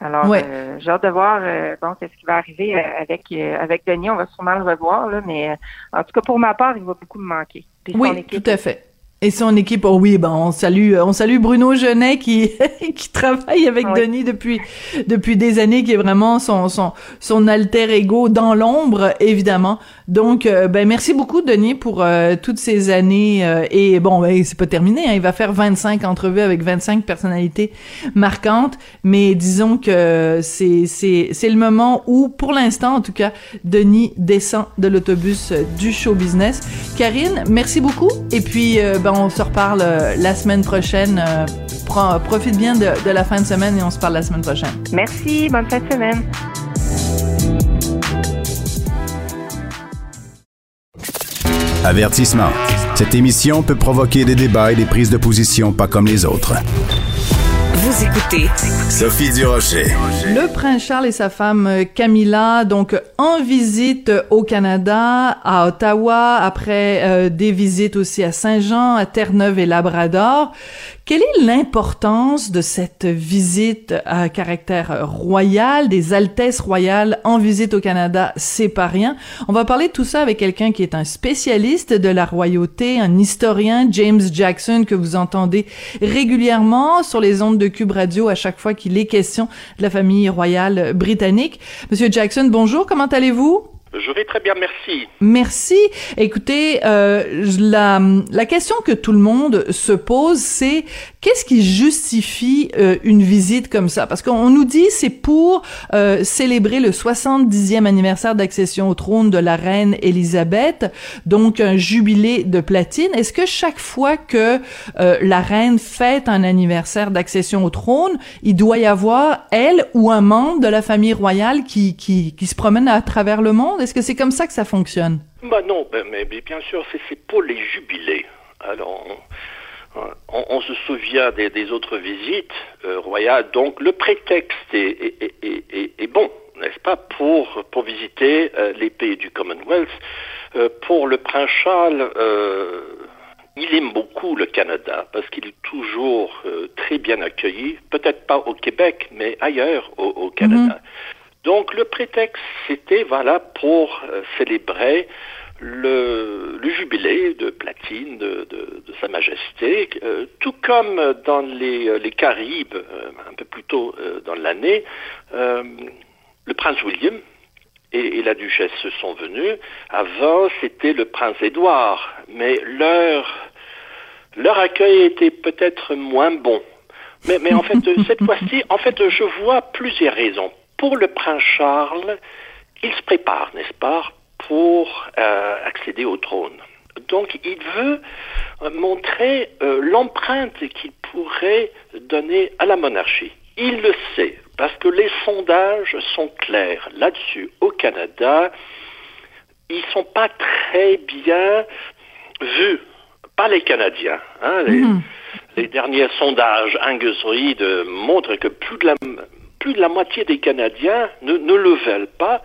Speaker 5: Alors, euh, j'ai hâte de voir euh, bon, qu'est-ce qui va arriver euh, avec avec Denis. On va sûrement le revoir, là, mais en tout cas, pour ma part, il va beaucoup me manquer.
Speaker 1: oui, tout à fait. Et son équipe, oh oui, ben on salue, on salue Bruno Genet qui <laughs> qui travaille avec Denis depuis depuis des années, qui est vraiment son son son alter ego dans l'ombre, évidemment. Donc, euh, ben merci beaucoup Denis pour euh, toutes ces années. Euh, et bon, ben, c'est pas terminé. Hein, il va faire 25 entrevues avec 25 personnalités marquantes, mais disons que c'est c'est c'est le moment où, pour l'instant en tout cas, Denis descend de l'autobus du show business. Karine, merci beaucoup. Et puis ben on se reparle euh, la semaine prochaine. Euh, profite bien de, de, la fin de semaine et on se parle la semaine prochaine.
Speaker 5: Merci, bonne fin de semaine.
Speaker 2: Avertissement. Cette émission peut provoquer des débats et des prises de position pas comme les autres.
Speaker 3: Vous écoutez
Speaker 2: Sophie Durocher.
Speaker 1: Le prince Charles et sa femme euh, Camilla, donc en visite au Canada, à Ottawa, après euh, des visites aussi à Saint-Jean, à Terre-Neuve et Labrador. Quelle est l'importance de cette visite à caractère royal, des Altesses royales en visite au Canada, c'est pas rien. On va parler de tout ça avec quelqu'un qui est un spécialiste de la royauté, un historien, James Jackson, que vous entendez régulièrement sur les ondes de Cube Radio à chaque fois qu'il est question de la famille royale britannique. Monsieur Jackson, bonjour, comment allez-vous?
Speaker 6: Je vais très bien, merci.
Speaker 1: Merci. Écoutez, euh, la, la question que tout le monde se pose, c'est qu'est-ce qui justifie euh, une visite comme ça? Parce qu'on nous dit c'est pour euh, célébrer le 70e anniversaire d'accession au trône de la reine Élisabeth, donc un jubilé de platine. Est-ce que chaque fois que euh, la reine fête un anniversaire d'accession au trône, il doit y avoir elle ou un membre de la famille royale qui, qui, qui se promène à travers le monde? Est-ce que c'est comme ça que ça fonctionne?
Speaker 6: Bah non, ben, mais, bien sûr, c'est pour les jubilés. Alors, on, se souvient des, autres visites euh, royales, donc le prétexte est, bon, n'est-ce pas, pour, pour visiter euh, les pays du Commonwealth. Euh, pour le prince Charles, il aime beaucoup le Canada parce qu'il est toujours très bien accueilli, peut-être pas au Québec, mais ailleurs au, Canada. Mm-hmm. Donc le prétexte, c'était voilà pour euh, célébrer le, le, jubilé de platine de, de, de Sa Majesté, euh, tout comme dans les, euh, les Caraïbes, un peu plus tôt dans l'année, le prince William et, la duchesse sont venus. Avant, c'était le prince Édouard, mais leur, leur accueil était peut-être moins bon. Mais, mais en fait, cette fois-ci, en fait, je vois plusieurs raisons. Pour le prince Charles, il se prépare, n'est-ce pas, pour euh, accéder au trône. Donc, il veut euh, montrer euh, l'empreinte qu'il pourrait donner à la monarchie. Il le sait, parce que les sondages sont clairs là-dessus. Au Canada, ils ne sont pas très bien vus par les Canadiens. Hein. Mhm. les, derniers sondages Angus Reid montrent que plus de la, plus de la moitié des Canadiens ne, le veulent pas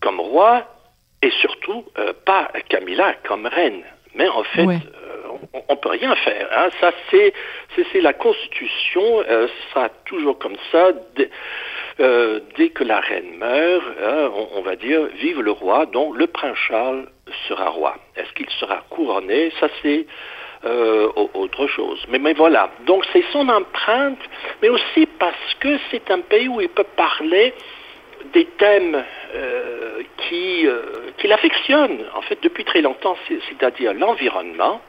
Speaker 6: comme roi et surtout euh, pas Camilla comme reine. Mais en fait, on, ne peut rien faire. Hein. Ça, c'est, c'est, la Constitution. Euh, ça sera toujours comme ça. Dès, euh, dès que la reine meurt, on, va dire vive le roi. Donc le prince Charles sera roi. Est-ce qu'il sera couronné? Ça, c'est euh, autre chose. Mais, voilà. Donc c'est son empreinte, mais aussi parce que c'est un pays où il peut parler des thèmes euh, qui, euh, qui l'affectionnent, en fait, depuis très longtemps, c'est-à-dire l'environnement,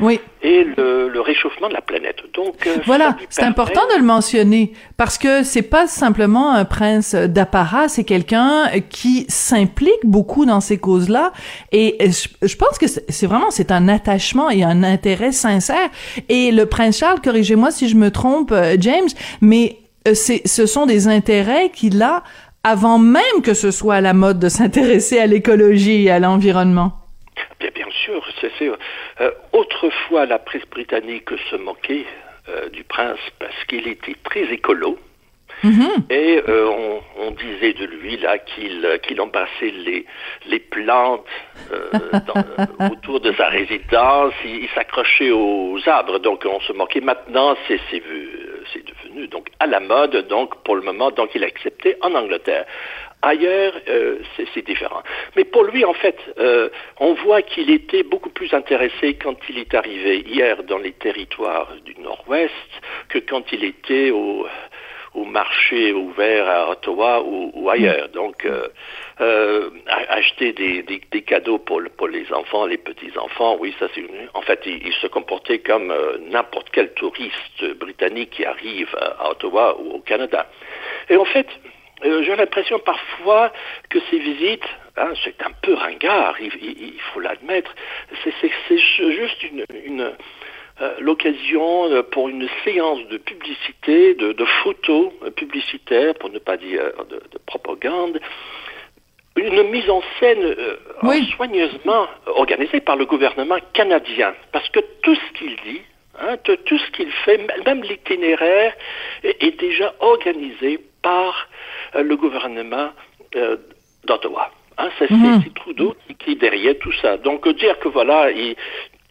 Speaker 1: oui.
Speaker 6: et le, réchauffement de la planète. Donc euh,
Speaker 1: voilà, c'est important de le mentionner parce que c'est pas simplement un prince d'apparat, c'est quelqu'un qui s'implique beaucoup dans ces causes-là et je, pense que c'est vraiment c'est un attachement et un intérêt sincère. Et le prince Charles, corrigez-moi si je me trompe, euh, James, mais euh, c'est ce sont des intérêts qu'il a avant même que ce soit à la mode de s'intéresser à l'écologie et à l'environnement.
Speaker 6: Bien, bien sûr, c'est euh, autrefois la presse britannique se moquait euh, du prince parce qu'il était très écolo. Mm-hmm. Et euh, on, on, disait de lui là qu'il qu'il embrassait les les plantes dans, <laughs> autour de sa résidence, il, s'accrochait aux arbres, donc on se moquait. Maintenant, c'est c'est devenu donc à la mode, donc pour le moment, donc il est accepté en Angleterre. Ailleurs, euh, c'est différent. Mais pour lui, en fait, euh, on voit qu'il était beaucoup plus intéressé quand il est arrivé hier dans les territoires du Nord-Ouest que quand il était au, au marché ouvert à Ottawa ou, ailleurs. Donc, euh, acheter des, des, cadeaux pour, pour les enfants, les petits-enfants, oui, ça c'est... En fait, il, se comportait comme n'importe quel touriste britannique qui arrive à Ottawa ou au Canada. Et en fait, euh, j'ai l'impression parfois que ces visites, hein, c'est un peu ringard, il, faut l'admettre, c'est juste une, euh, l'occasion euh, pour une séance de publicité, de, photos publicitaires, pour ne pas dire de, propagande, une mise en scène soigneusement organisée par le gouvernement canadien, parce que tout ce qu'il dit, hein, tout ce qu'il fait, même l'itinéraire, est déjà organisé par euh, le gouvernement euh, d'Ottawa. Hein, mhm. c'est Trudeau qui, est derrière tout ça. Donc dire que voilà, il,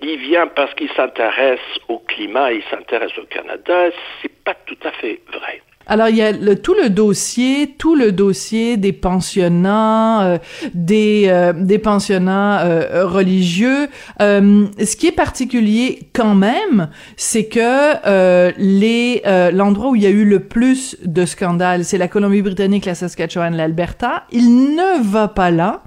Speaker 6: il vient parce qu'il s'intéresse au climat, il s'intéresse au Canada, c'est pas tout à fait vrai.
Speaker 1: Alors il y a le, tout le dossier, tout le dossier des pensionnats, euh, des euh, des pensionnats euh, religieux. ce qui est particulier quand même, c'est que les l'endroit où il y a eu le plus de scandales, c'est la Colombie-Britannique, la Saskatchewan, l'Alberta. Il ne va pas là.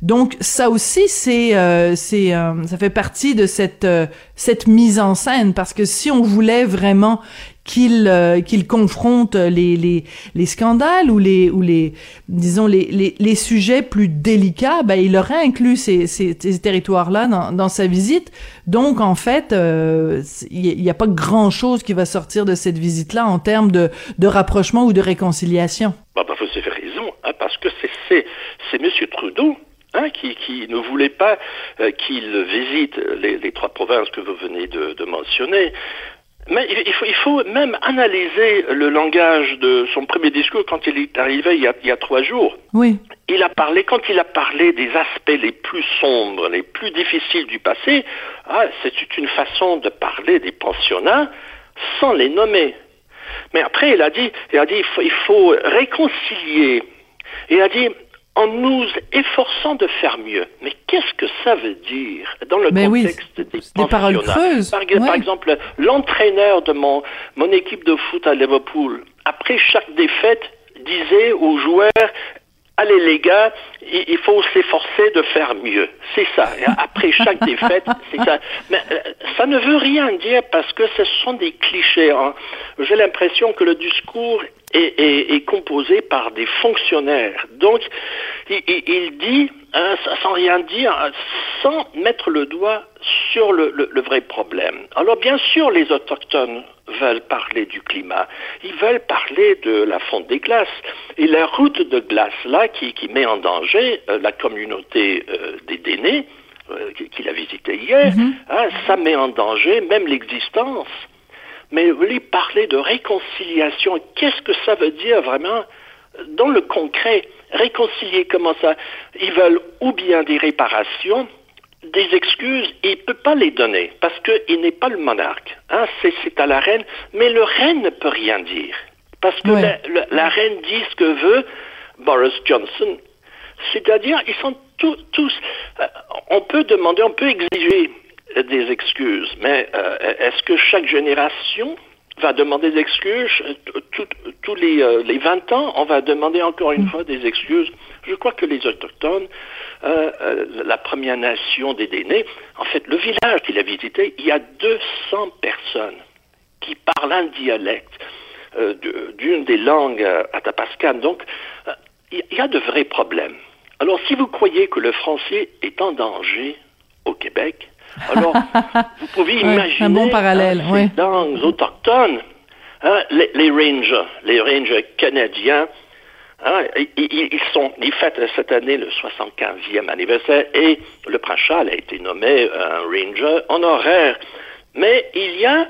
Speaker 1: Donc ça aussi c'est c'est ça fait partie de cette cette mise en scène parce que si on voulait vraiment qu'il euh, qu'il confronte les, les, les scandales ou les ou les disons les, les, les sujets plus délicats ben il aurait inclus ces, ces, territoires là dans, dans sa visite. Donc en fait euh, il n'y a pas grand chose qui va sortir de cette visite là en termes de, de rapprochement ou de réconciliation.
Speaker 6: Bah, bah vous avez raison hein, parce que c'est c'est c'est monsieur Trudeau Hein, qui, qui, ne voulait pas euh, qu'il visite les, les, trois provinces que vous venez de, de mentionner. Mais il faut, il faut, même analyser le langage de son premier discours quand il est arrivé il y a, il y a trois jours.
Speaker 1: Oui.
Speaker 6: Il a parlé, quand il a parlé des aspects les plus sombres, les plus difficiles du passé, ah, c'est une façon de parler des pensionnats sans les nommer. Mais après, il a dit, il a dit, il faut, il faut réconcilier. Il a dit, en nous efforçant de faire mieux. Mais qu'est-ce que ça veut dire dans le contexte des,
Speaker 1: des paroles creuses
Speaker 6: par, par exemple, l'entraîneur de mon, mon équipe de foot à Liverpool, après chaque défaite, disait aux joueurs allez les gars, il faut s'efforcer de faire mieux. C'est ça. Après chaque <laughs> défaite, c'est ça. Mais euh, ça ne veut rien dire parce que ce sont des clichés. Hein. J'ai l'impression que le discours est, composé par des fonctionnaires. Donc, il, dit, hein, sans rien dire, sans mettre le doigt sur le, le vrai problème. Alors, bien sûr, les autochtones veulent parler du climat. Ils veulent parler de la fonte des glaces. Et la route de glace, là, qui, met en danger euh, la communauté euh, des Dénés, euh, qu'il a visité hier, mhm. hein, ça met en danger même l'existence. Mais voulez parler de réconciliation, qu'est-ce que ça veut dire vraiment dans le concret? Réconcilier, comment ça? Ils veulent ou bien des réparations, des excuses, il ne peut pas les donner parce qu'il n'est pas le monarque. Hein, c'est à la reine, mais le reine ne peut rien dire parce que la, reine dit ce que veut Boris Johnson. C'est-à-dire, ils sont tous. Euh, on peut demander, on peut exiger des excuses, mais euh, est-ce que chaque génération va demander des excuses? Tous les, euh, les 20 ans, on va demander encore une mm. fois des excuses. Je crois que les Autochtones euh, la première nation des Dénés, en fait, le village qu'il a visité, il y a 200 personnes qui parlent un dialecte d'une des langues atapascanes. Donc, il y a de vrais problèmes. Alors, si vous croyez que le français est en danger au Québec, alors <laughs> vous pouvez imaginer
Speaker 1: un bon parallèle,
Speaker 6: hein, ces langues autochtones, hein, les, les rangers, les rangers canadiens, ah, ils, sont, ils fêtent cette année le 75e anniversaire et le prince Charles a été nommé un ranger honoraire. Mais il y a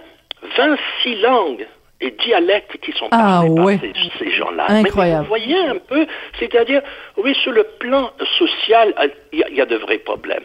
Speaker 6: 26 langues et dialectes qui sont
Speaker 1: ah,
Speaker 6: parlés par ces, gens-là.
Speaker 1: Incroyable.
Speaker 6: Mais vous voyez un peu, c'est-à-dire, oui, sur le plan social, il y, a de vrais problèmes.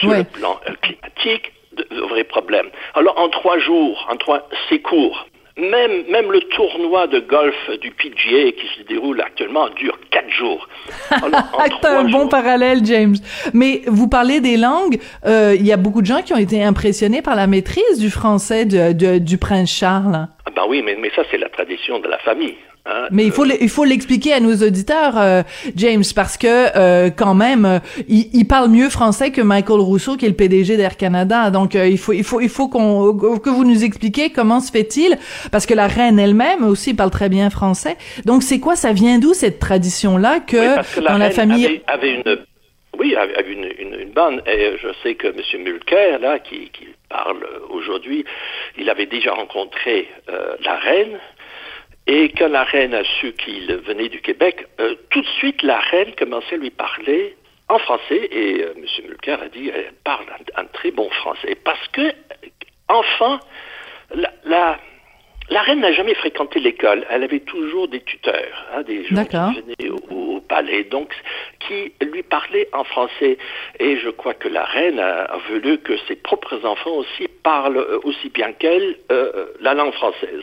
Speaker 6: Sur le plan euh, climatique, de, de, vrais problèmes. Alors, en trois jours, en trois, c'est court. Même, même le tournoi de golf du PGA qui se déroule actuellement dure quatre jours. <laughs>
Speaker 1: C'est un bon parallèle, James. Mais vous parlez des langues. Euh, il y a beaucoup de gens qui ont été impressionnés par la maîtrise du français de, du prince Charles.
Speaker 6: Ah ben oui, mais, mais ça, c'est la tradition de la famille.
Speaker 1: Hein, Mais il faut il faut l'expliquer à nos auditeurs, euh, James, parce que euh, quand même, euh, il, parle mieux français que Michael Rousseau, qui est le PDG d'Air Canada. Donc il faut il faut il faut qu'on que vous nous expliquiez comment se fait-il, parce que la reine elle-même aussi parle très bien français. Donc c'est quoi, ça vient d'où cette tradition là que,
Speaker 6: dans
Speaker 1: la famille
Speaker 6: avait, une oui, avait une, une, une, bande. Et je sais que M. Mulcair, là, qui, qui parle aujourd'hui, il avait déjà rencontré la reine, et quand la reine a su qu'il venait du Québec, euh, tout de suite, la reine commençait à lui parler en français et euh, M. Mulcair a dit elle parle un, très bon français parce que, enfant, la, la, reine n'a jamais fréquenté l'école. Elle avait toujours des tuteurs, hein, des gens qui venaient au, palais, donc qui lui parlaient en français. Et je crois que la reine a, voulu que ses propres enfants aussi parlent euh, aussi bien qu'elle la langue française.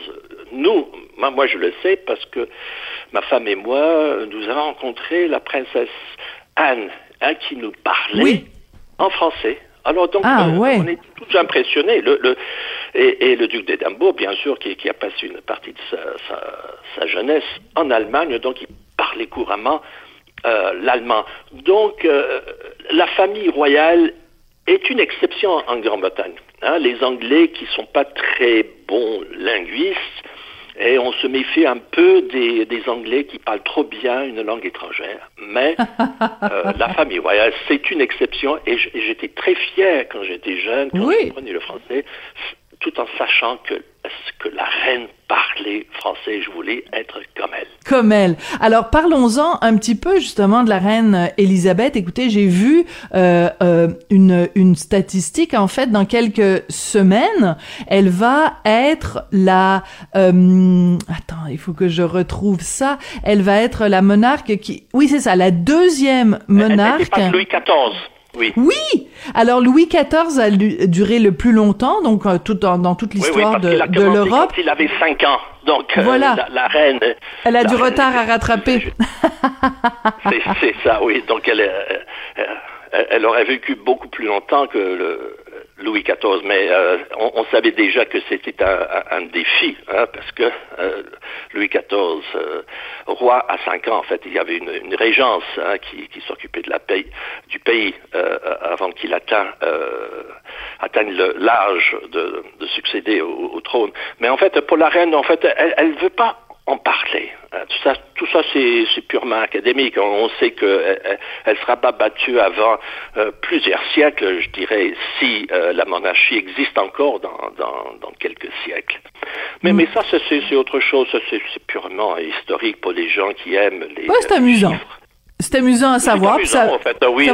Speaker 6: Nous, moi, je le sais parce que ma femme et moi, nous avons rencontré la princesse Anne, hein, qui nous parlait en français. Alors donc,
Speaker 1: ah,
Speaker 6: euh, on est tous impressionnés. Le, et, le duc d'Édimbourg, bien sûr, qui, a passé une partie de sa, jeunesse en Allemagne, donc il parlait couramment euh, l'allemand. Donc, euh, la famille royale est une exception en Grande-Bretagne. Hein. les Anglais, qui sont pas très bons linguistes, et on se méfie un peu des, des, Anglais qui parlent trop bien une langue étrangère. Mais <laughs> euh, la famille royale, c'est une exception et j'étais très fier quand j'étais jeune, quand je prenais le français, tout en sachant que, que la reine parlait français. Je voulais être comme elle.
Speaker 1: Comme elle. Alors parlons-en un petit peu justement de la reine Elisabeth. Écoutez, j'ai vu euh, euh, une, une statistique en fait dans quelques semaines, elle va être la euh, attends, il faut que je retrouve ça. Elle va être la monarque qui oui c'est ça, la deuxième monarque.
Speaker 6: Elle, Louis XIV. Oui.
Speaker 1: Oui. Alors Louis XIV a duré le plus longtemps, donc euh, tout dans, toute l'histoire de, de l'Europe.
Speaker 6: Il avait cinq ans, donc euh, voilà. la, reine.
Speaker 1: Elle a du retard à rattraper.
Speaker 6: C'est ça, oui. Donc elle, euh, elle, aurait vécu beaucoup plus longtemps que le, Louis XIV, mais euh, on, savait déjà que c'était un, défi, hein, parce que euh, Louis XIV, euh, roi à cinq ans, en fait, il y avait une, régence hein, qui, s'occupait de la paix du pays avant qu'il atteigne, l'âge de, succéder au, trône. Mais en fait, pour la reine, en fait, elle ne veut pas en parler. Euh, tout ça, tout ça c'est, purement académique. On, sait qu'elle euh, euh, elle sera pas battue avant plusieurs siècles, je dirais, si la monarchie existe encore dans, dans, quelques siècles. Mais, mm. mais ça, c'est, autre chose. c'est, purement historique pour les gens qui aiment les.
Speaker 1: Ouais, c'est amusant. C'est amusant à savoir.
Speaker 6: C'est amusant, en fait. Oui,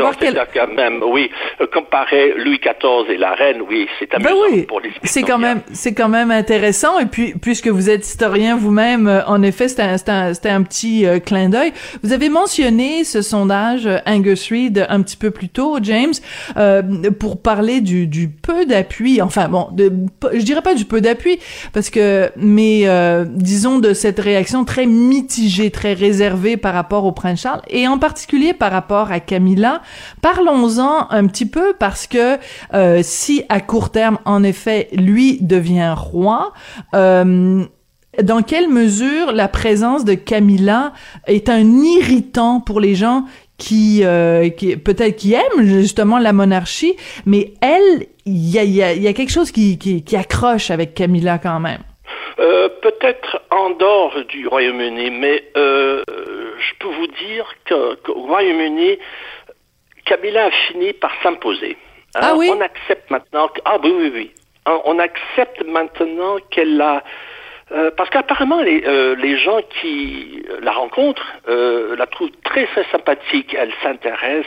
Speaker 6: quand même. Oui, comparer Louis XIV et la reine, oui, c'est ben amusant oui. pour les
Speaker 1: C'est quand même, c'est quand même intéressant. Et puis, puisque vous êtes historien vous-même, euh, en effet, c'était un, un, un, petit euh, clin d'œil. Vous avez mentionné ce sondage euh, Angus Reid un petit peu plus tôt, James, euh, pour parler du, du peu d'appui. Enfin, bon, de, je dirais pas du peu d'appui, parce que, mais disons de cette réaction très mitigée, très réservée par rapport au prince Charles. Et en en particulier par rapport à Camilla. Parlons-en un petit peu parce que euh, si à court terme, en effet, lui devient roi, euh, dans quelle mesure la présence de Camilla est un irritant pour les gens qui, euh, qui peut-être qui aiment justement la monarchie, mais elle, il y a, y a, quelque chose qui, qui accroche avec Camilla quand même.
Speaker 6: Euh, peut-être en dehors du Royaume-Uni, mais euh, je peux vous dire qu'au Royaume-Uni, Kabila a fini par s'imposer.
Speaker 1: Hein, ah oui?
Speaker 6: On accepte maintenant. ah oui, oui, oui. Hein, on accepte maintenant qu'elle a euh, parce qu'apparemment, les, euh, les, gens qui la rencontrent euh, la trouvent très, très sympathique. Elle s'intéresse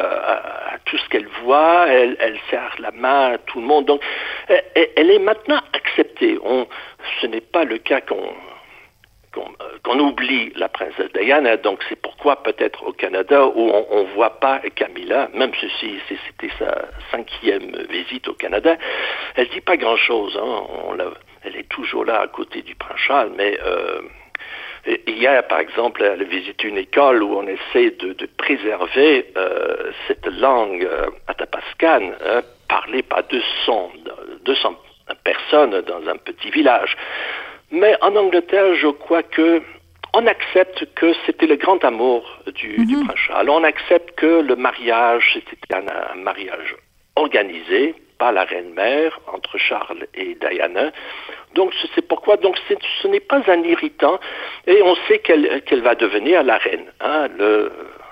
Speaker 6: à, à, tout ce qu'elle voit, elle, elle, serre la main à tout le monde. Donc, elle, elle est maintenant acceptée. On, ce n'est pas le cas qu'on qu'on oublie la princesse Diana. Donc c'est pourquoi peut-être au Canada où on ne voit pas Camilla, même si c'était sa cinquième visite au Canada, elle dit pas grand-chose. Hein. On toujours là à côté du prince Charles, mais euh, hier, par exemple, elle a visité une école où on essaie de, préserver euh, cette langue euh, atapascane hein, parlée par 200, 200 personnes dans un petit village. Mais en Angleterre, je crois que on accepte que c'était le grand amour du, mhm. prince Charles. On accepte que le mariage, c'était un, mariage organisé par la reine-mère entre Charles et Diana. Donc c'est pourquoi ce n'est pas un irritant et on sait qu'elle va devenir la reine. Hein,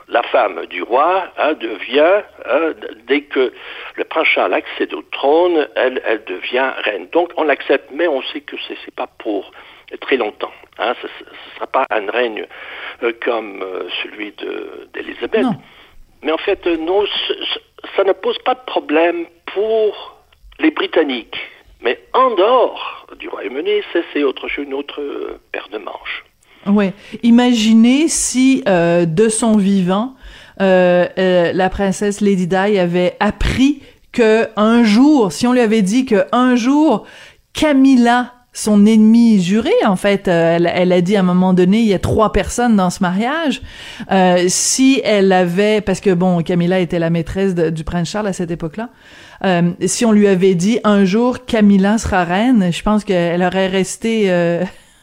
Speaker 6: la femme du roi hein, devient, hein, dès que le prince Charles accède au trône, elle, devient reine. Donc on l'accepte, mais on sait que ce n'est pas pour très longtemps. Ce ne sera pas un règne euh, comme euh, celui d'Élisabeth. Mais en fait, euh, non, ça ne pose pas de problème pour les Britanniques. Mais en dehors du Royaume-Uni, c'est autre chose, une autre paire de manches.
Speaker 1: Ouais. Imaginez si euh, de son vivant, euh, euh, la princesse Lady Di avait appris que un jour, si on lui avait dit que un jour, Camilla son ennemi juré, en fait, elle, elle, a dit à un moment donné, il y a trois personnes dans ce mariage. si elle avait, parce que bon, Camilla était la maîtresse du prince Charles à cette époque-là, si on lui avait dit un jour Camilla sera reine, je pense qu'elle aurait resté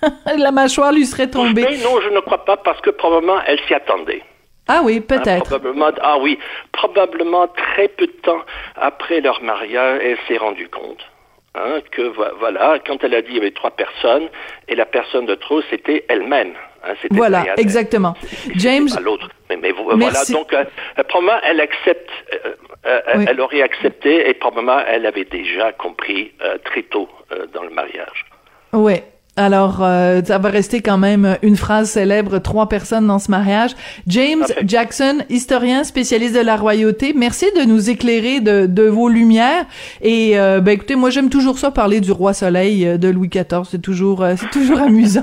Speaker 1: <laughs> la mâchoire lui serait tombée.
Speaker 6: non, je ne crois pas parce que probablement elle s'y attendait.
Speaker 1: Ah oui, peut-être.
Speaker 6: ah oui, probablement très peu de temps après leur mariage, elle s'est rendue compte. Hein, que voilà, quand elle a dit il y avait trois personnes, et la personne de trop, c'était elle-même.
Speaker 1: Hein, voilà, exactement. James.
Speaker 6: l'autre. Mais, voilà, donc euh, probablement elle accepte, euh, euh, elle aurait accepté, et probablement elle avait déjà compris très tôt dans le mariage.
Speaker 1: Oui, alors, euh, ça va rester quand même une phrase célèbre, trois personnes dans ce mariage. James Jackson, historien spécialiste de la royauté, merci de nous éclairer de, de vos lumières. Et euh, ben écoutez, moi j'aime toujours ça parler du roi Soleil euh, de Louis XIV. C'est toujours, c'est toujours <laughs> amusant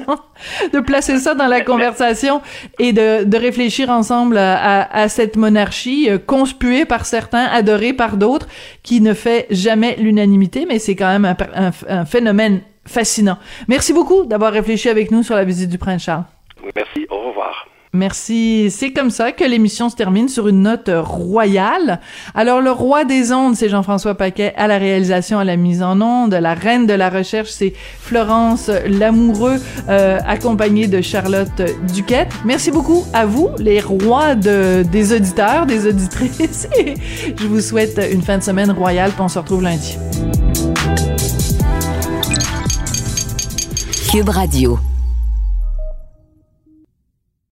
Speaker 1: de placer ça dans la conversation et de, de réfléchir ensemble à, à, cette monarchie conspuée par certains, adorée par d'autres, qui ne fait jamais l'unanimité, mais c'est quand même un, un phénomène fascinant. Merci beaucoup d'avoir réfléchi avec nous sur la visite du prince Charles.
Speaker 6: Merci, au revoir.
Speaker 1: Merci. C'est comme ça que l'émission se termine sur une note royale. Alors, le roi des ondes, c'est Jean-François Paquet à la réalisation, à la mise en onde. La reine de la recherche, c'est Florence Lamoureux, euh, accompagnée de Charlotte Duquette. Merci beaucoup à vous, les rois de, des auditeurs, des auditrices. <laughs> je vous souhaite une fin de semaine royale, puis on se retrouve lundi.
Speaker 3: Radio.